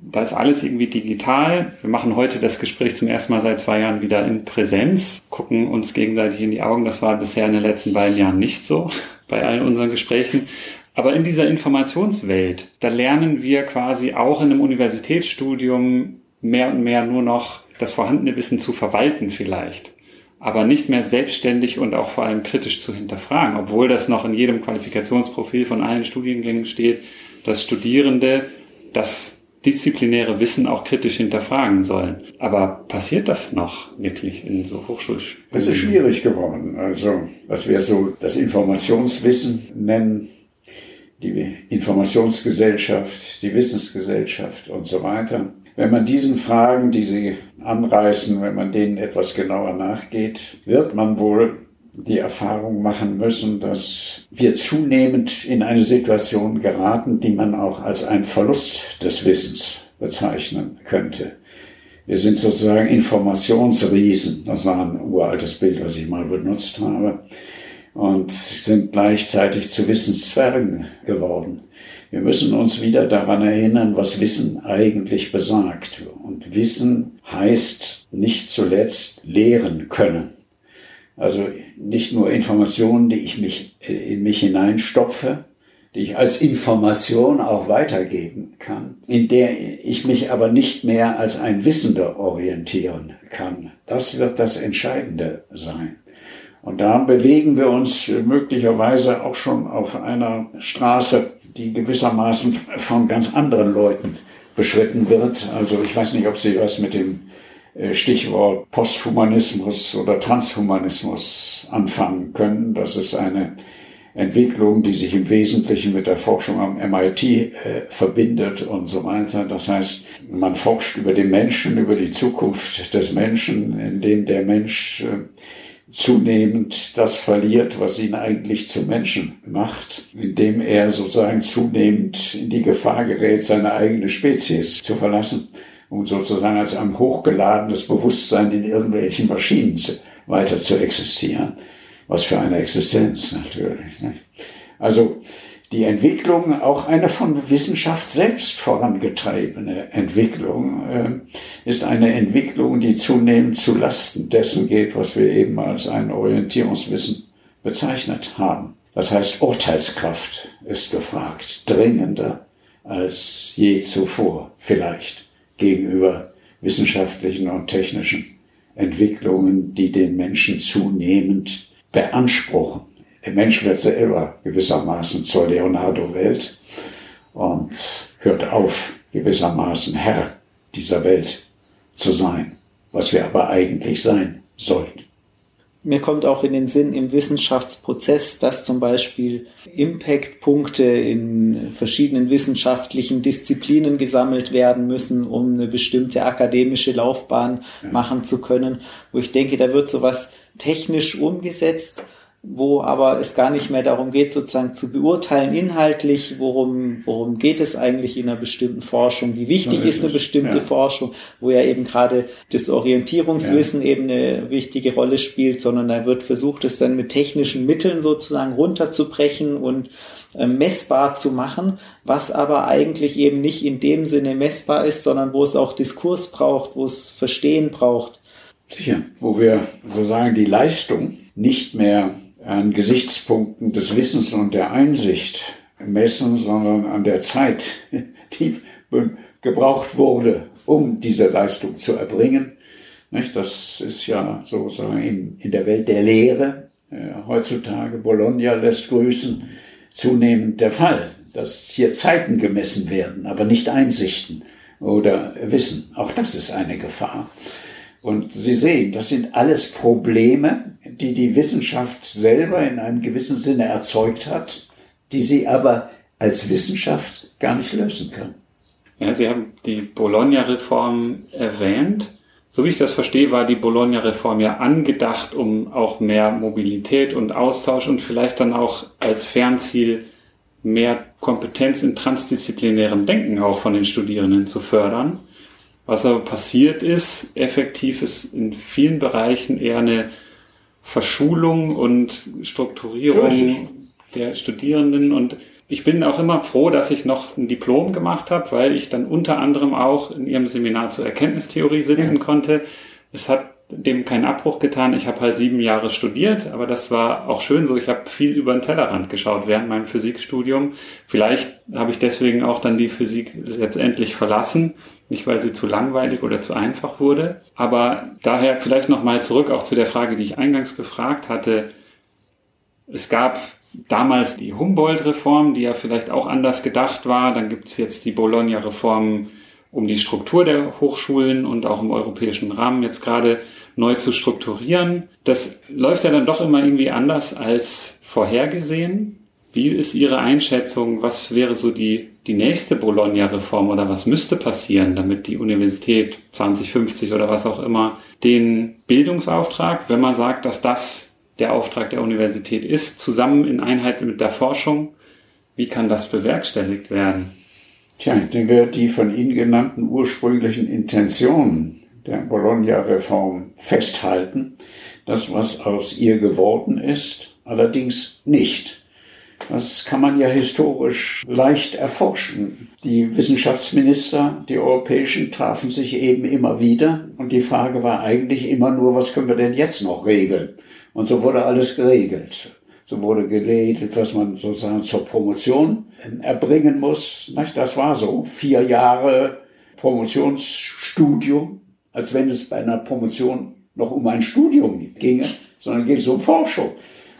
da ist alles irgendwie digital. Wir machen heute das Gespräch zum ersten Mal seit zwei Jahren wieder in Präsenz, gucken uns gegenseitig in die Augen. Das war bisher in den letzten beiden Jahren nicht so bei allen unseren Gesprächen. Aber in dieser Informationswelt, da lernen wir quasi auch in einem Universitätsstudium mehr und mehr nur noch das vorhandene Wissen zu verwalten vielleicht, aber nicht mehr selbstständig und auch vor allem kritisch zu hinterfragen, obwohl das noch in jedem Qualifikationsprofil von allen Studiengängen steht, dass Studierende das disziplinäre Wissen auch kritisch hinterfragen sollen. Aber passiert das noch wirklich in so Hochschulstudien? Es ist schwierig geworden. Also, was wir so das Informationswissen nennen, die Informationsgesellschaft, die Wissensgesellschaft und so weiter. Wenn man diesen Fragen, die Sie anreißen, wenn man denen etwas genauer nachgeht, wird man wohl die Erfahrung machen müssen, dass wir zunehmend in eine Situation geraten, die man auch als ein Verlust des Wissens bezeichnen könnte. Wir sind sozusagen Informationsriesen. Das war ein uraltes Bild, was ich mal benutzt habe. Und sind gleichzeitig zu Wissenszwergen geworden. Wir müssen uns wieder daran erinnern, was Wissen eigentlich besagt. Und Wissen heißt nicht zuletzt lehren können. Also nicht nur Informationen, die ich mich in mich hineinstopfe, die ich als Information auch weitergeben kann, in der ich mich aber nicht mehr als ein Wissender orientieren kann. Das wird das Entscheidende sein. Und da bewegen wir uns möglicherweise auch schon auf einer Straße, die gewissermaßen von ganz anderen Leuten beschritten wird. Also ich weiß nicht, ob Sie was mit dem äh, Stichwort Posthumanismus oder Transhumanismus anfangen können. Das ist eine Entwicklung, die sich im Wesentlichen mit der Forschung am MIT äh, verbindet und so weiter. Das heißt, man forscht über den Menschen, über die Zukunft des Menschen, in dem der Mensch äh, zunehmend das verliert, was ihn eigentlich zum Menschen macht, indem er sozusagen zunehmend in die Gefahr gerät, seine eigene Spezies zu verlassen und sozusagen als ein hochgeladenes Bewusstsein in irgendwelchen Maschinen weiter zu existieren. Was für eine Existenz natürlich. Also die Entwicklung, auch eine von Wissenschaft selbst vorangetriebene Entwicklung, äh, ist eine Entwicklung, die zunehmend zu Lasten dessen geht, was wir eben als ein Orientierungswissen bezeichnet haben. Das heißt, Urteilskraft ist gefragt, dringender als je zuvor vielleicht gegenüber wissenschaftlichen und technischen Entwicklungen, die den Menschen zunehmend beanspruchen. Der Mensch wird selber gewissermaßen zur Leonardo-Welt und hört auf, gewissermaßen Herr dieser Welt zu sein, was wir aber eigentlich sein sollten. Mir kommt auch in den Sinn im Wissenschaftsprozess, dass zum Beispiel Impact-Punkte in verschiedenen wissenschaftlichen Disziplinen gesammelt werden müssen, um eine bestimmte akademische Laufbahn ja. machen zu können, wo ich denke, da wird sowas technisch umgesetzt, wo aber es gar nicht mehr darum geht, sozusagen zu beurteilen inhaltlich, worum, worum geht es eigentlich in einer bestimmten Forschung, wie wichtig ist, ist eine bestimmte ja. Forschung, wo ja eben gerade das Orientierungswissen ja. eben eine wichtige Rolle spielt, sondern da wird versucht, es dann mit technischen Mitteln sozusagen runterzubrechen und äh, messbar zu machen, was aber eigentlich eben nicht in dem Sinne messbar ist, sondern wo es auch Diskurs braucht, wo es Verstehen braucht. Sicher, wo wir sozusagen die Leistung nicht mehr an Gesichtspunkten des Wissens und der Einsicht messen, sondern an der Zeit, die gebraucht wurde, um diese Leistung zu erbringen. Das ist ja sozusagen in, der Welt der Lehre äh, heutzutage, Bologna lässt grüßen, zunehmend der Fall, dass hier Zeiten gemessen werden, aber nicht Einsichten oder Wissen. Auch das ist eine Gefahr. Und Sie sehen, das sind alles Probleme, die die Wissenschaft selber in einem gewissen Sinne erzeugt hat, die sie aber als Wissenschaft gar nicht lösen kann. Ja, Sie haben die Bologna-Reform erwähnt. So wie ich das verstehe, war die Bologna-Reform ja angedacht, um auch mehr Mobilität und Austausch und vielleicht dann auch als Fernziel mehr Kompetenz in transdisziplinärem Denken auch von den Studierenden zu fördern. Was aber passiert ist, effektiv ist in vielen Bereichen eher eine Verschulung und Strukturierung der Studierenden. Und ich bin auch immer froh, dass ich noch ein Diplom gemacht habe, weil ich dann unter anderem auch in Ihrem Seminar zur Erkenntnistheorie sitzen ja. konnte. Es hat dem keinen Abbruch getan. Ich habe halt sieben Jahre studiert, aber das war auch schön so. Ich habe viel über den Tellerrand geschaut während meinem Physikstudium. Vielleicht habe ich deswegen auch dann die Physik letztendlich verlassen, nicht weil sie zu langweilig oder zu einfach wurde. Aber daher vielleicht nochmal zurück auch zu der Frage, die ich eingangs gefragt hatte. Es gab damals die Humboldt-Reform, die ja vielleicht auch anders gedacht war. Dann gibt es jetzt die Bologna-Reform um die Struktur der Hochschulen und auch im europäischen Rahmen jetzt gerade neu zu strukturieren. Das läuft ja dann doch immer irgendwie anders als vorhergesehen. Wie ist Ihre Einschätzung? Was wäre so die, die nächste Bologna-Reform oder was müsste passieren, damit die Universität 2050 oder was auch immer den Bildungsauftrag, wenn man sagt, dass das der Auftrag der Universität ist, zusammen in Einheit mit der Forschung, wie kann das bewerkstelligt werden? Tja, dann wird die von Ihnen genannten ursprünglichen Intentionen der Bologna-Reform festhalten. Das, was aus ihr geworden ist, allerdings nicht. Das kann man ja historisch leicht erforschen. Die Wissenschaftsminister, die europäischen, trafen sich eben immer wieder und die Frage war eigentlich immer nur, was können wir denn jetzt noch regeln? Und so wurde alles geregelt. So wurde geredet, was man sozusagen zur Promotion erbringen muss. Das war so. Vier Jahre Promotionsstudium, als wenn es bei einer Promotion noch um ein Studium ginge, sondern geht es um Forschung.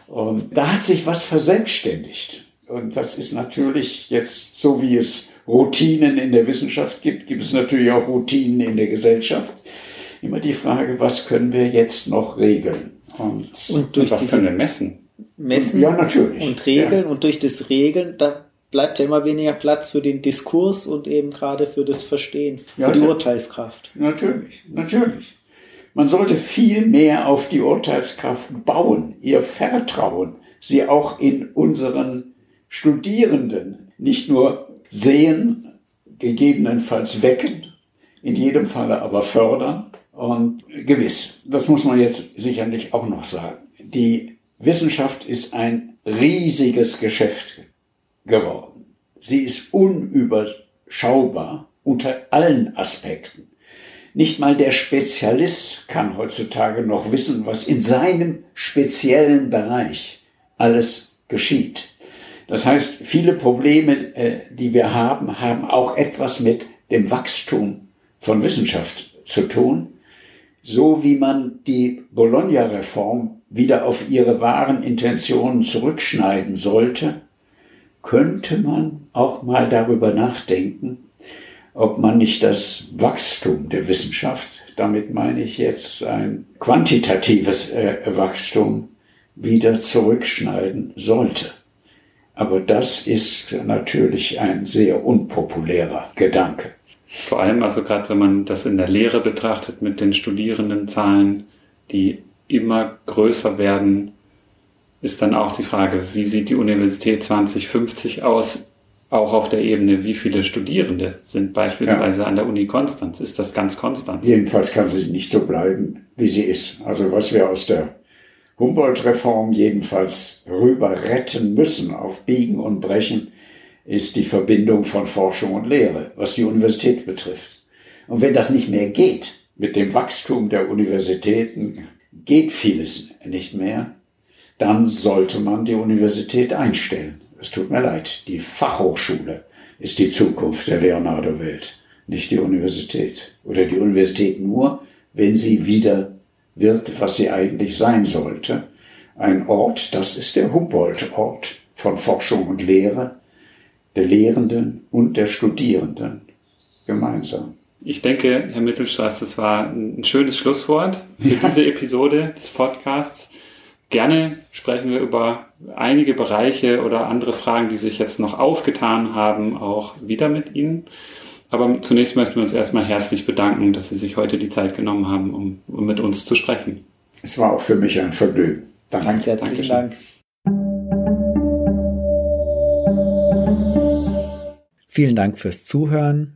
Und da hat sich was verselbstständigt. Und das ist natürlich jetzt so, wie es Routinen in der Wissenschaft gibt, gibt es natürlich auch Routinen in der Gesellschaft. Immer die Frage, was können wir jetzt noch regeln? Und, und durch was können wir messen? messen ja, natürlich. und regeln ja. und durch das Regeln, da bleibt ja immer weniger Platz für den Diskurs und eben gerade für das Verstehen, für ja, die Urteilskraft. Natürlich, natürlich. Man sollte viel mehr auf die Urteilskraft bauen, ihr vertrauen, sie auch in unseren Studierenden nicht nur sehen, gegebenenfalls wecken, in jedem Falle aber fördern. Und gewiss, das muss man jetzt sicherlich auch noch sagen, die Wissenschaft ist ein riesiges Geschäft geworden. Sie ist unüberschaubar unter allen Aspekten. Nicht mal der Spezialist kann heutzutage noch wissen, was in seinem speziellen Bereich alles geschieht. Das heißt, viele Probleme, äh, die wir haben, haben auch etwas mit dem Wachstum von Wissenschaft zu tun so wie man die Bologna-Reform wieder auf ihre wahren Intentionen zurückschneiden sollte, könnte man auch mal darüber nachdenken, ob man nicht das Wachstum der Wissenschaft, damit meine ich jetzt ein quantitatives äh, Wachstum, wieder zurückschneiden sollte. Aber das ist natürlich ein sehr unpopulärer Gedanke. Vor allem, also gerade wenn man das in der Lehre betrachtet mit den Studierendenzahlen, die immer größer werden, ist dann auch die Frage, wie sieht die Universität 2050 aus? Auch auf der Ebene, wie viele Studierende sind beispielsweise ja. an der Uni Konstanz? Ist das ganz konstant? Jedenfalls kann sie nicht so bleiben, wie sie ist. Also was wir aus der Humboldt-Reform jedenfalls rüber retten müssen auf Biegen und Brechen, ist die Verbindung von Forschung und Lehre, was die Universität betrifft. Und wenn das nicht mehr geht, mit dem Wachstum der Universitäten geht vieles nicht mehr, dann sollte man die Universität einstellen. Es tut mir leid, die Fachhochschule ist die Zukunft der Leonardo-Welt, nicht die Universität. Oder die Universität nur, wenn sie wieder wird, was sie eigentlich sein sollte. Ein Ort, das ist der Humboldt-Ort von Forschung und Lehre, der Lehrenden und der Studierenden gemeinsam. Ich denke, Herr Mittelstraß, das war ein schönes Schlusswort für diese Episode des Podcasts. Gerne sprechen wir über einige Bereiche oder andere Fragen, die sich jetzt noch aufgetan haben, auch wieder mit Ihnen. Aber zunächst möchten wir uns erstmal herzlich bedanken, dass Sie sich heute die Zeit genommen haben, um, um mit uns zu sprechen. Es war auch für mich ein Vergnügen. Danke. Ganz herzlichen Dank. Vielen Dank fürs Zuhören.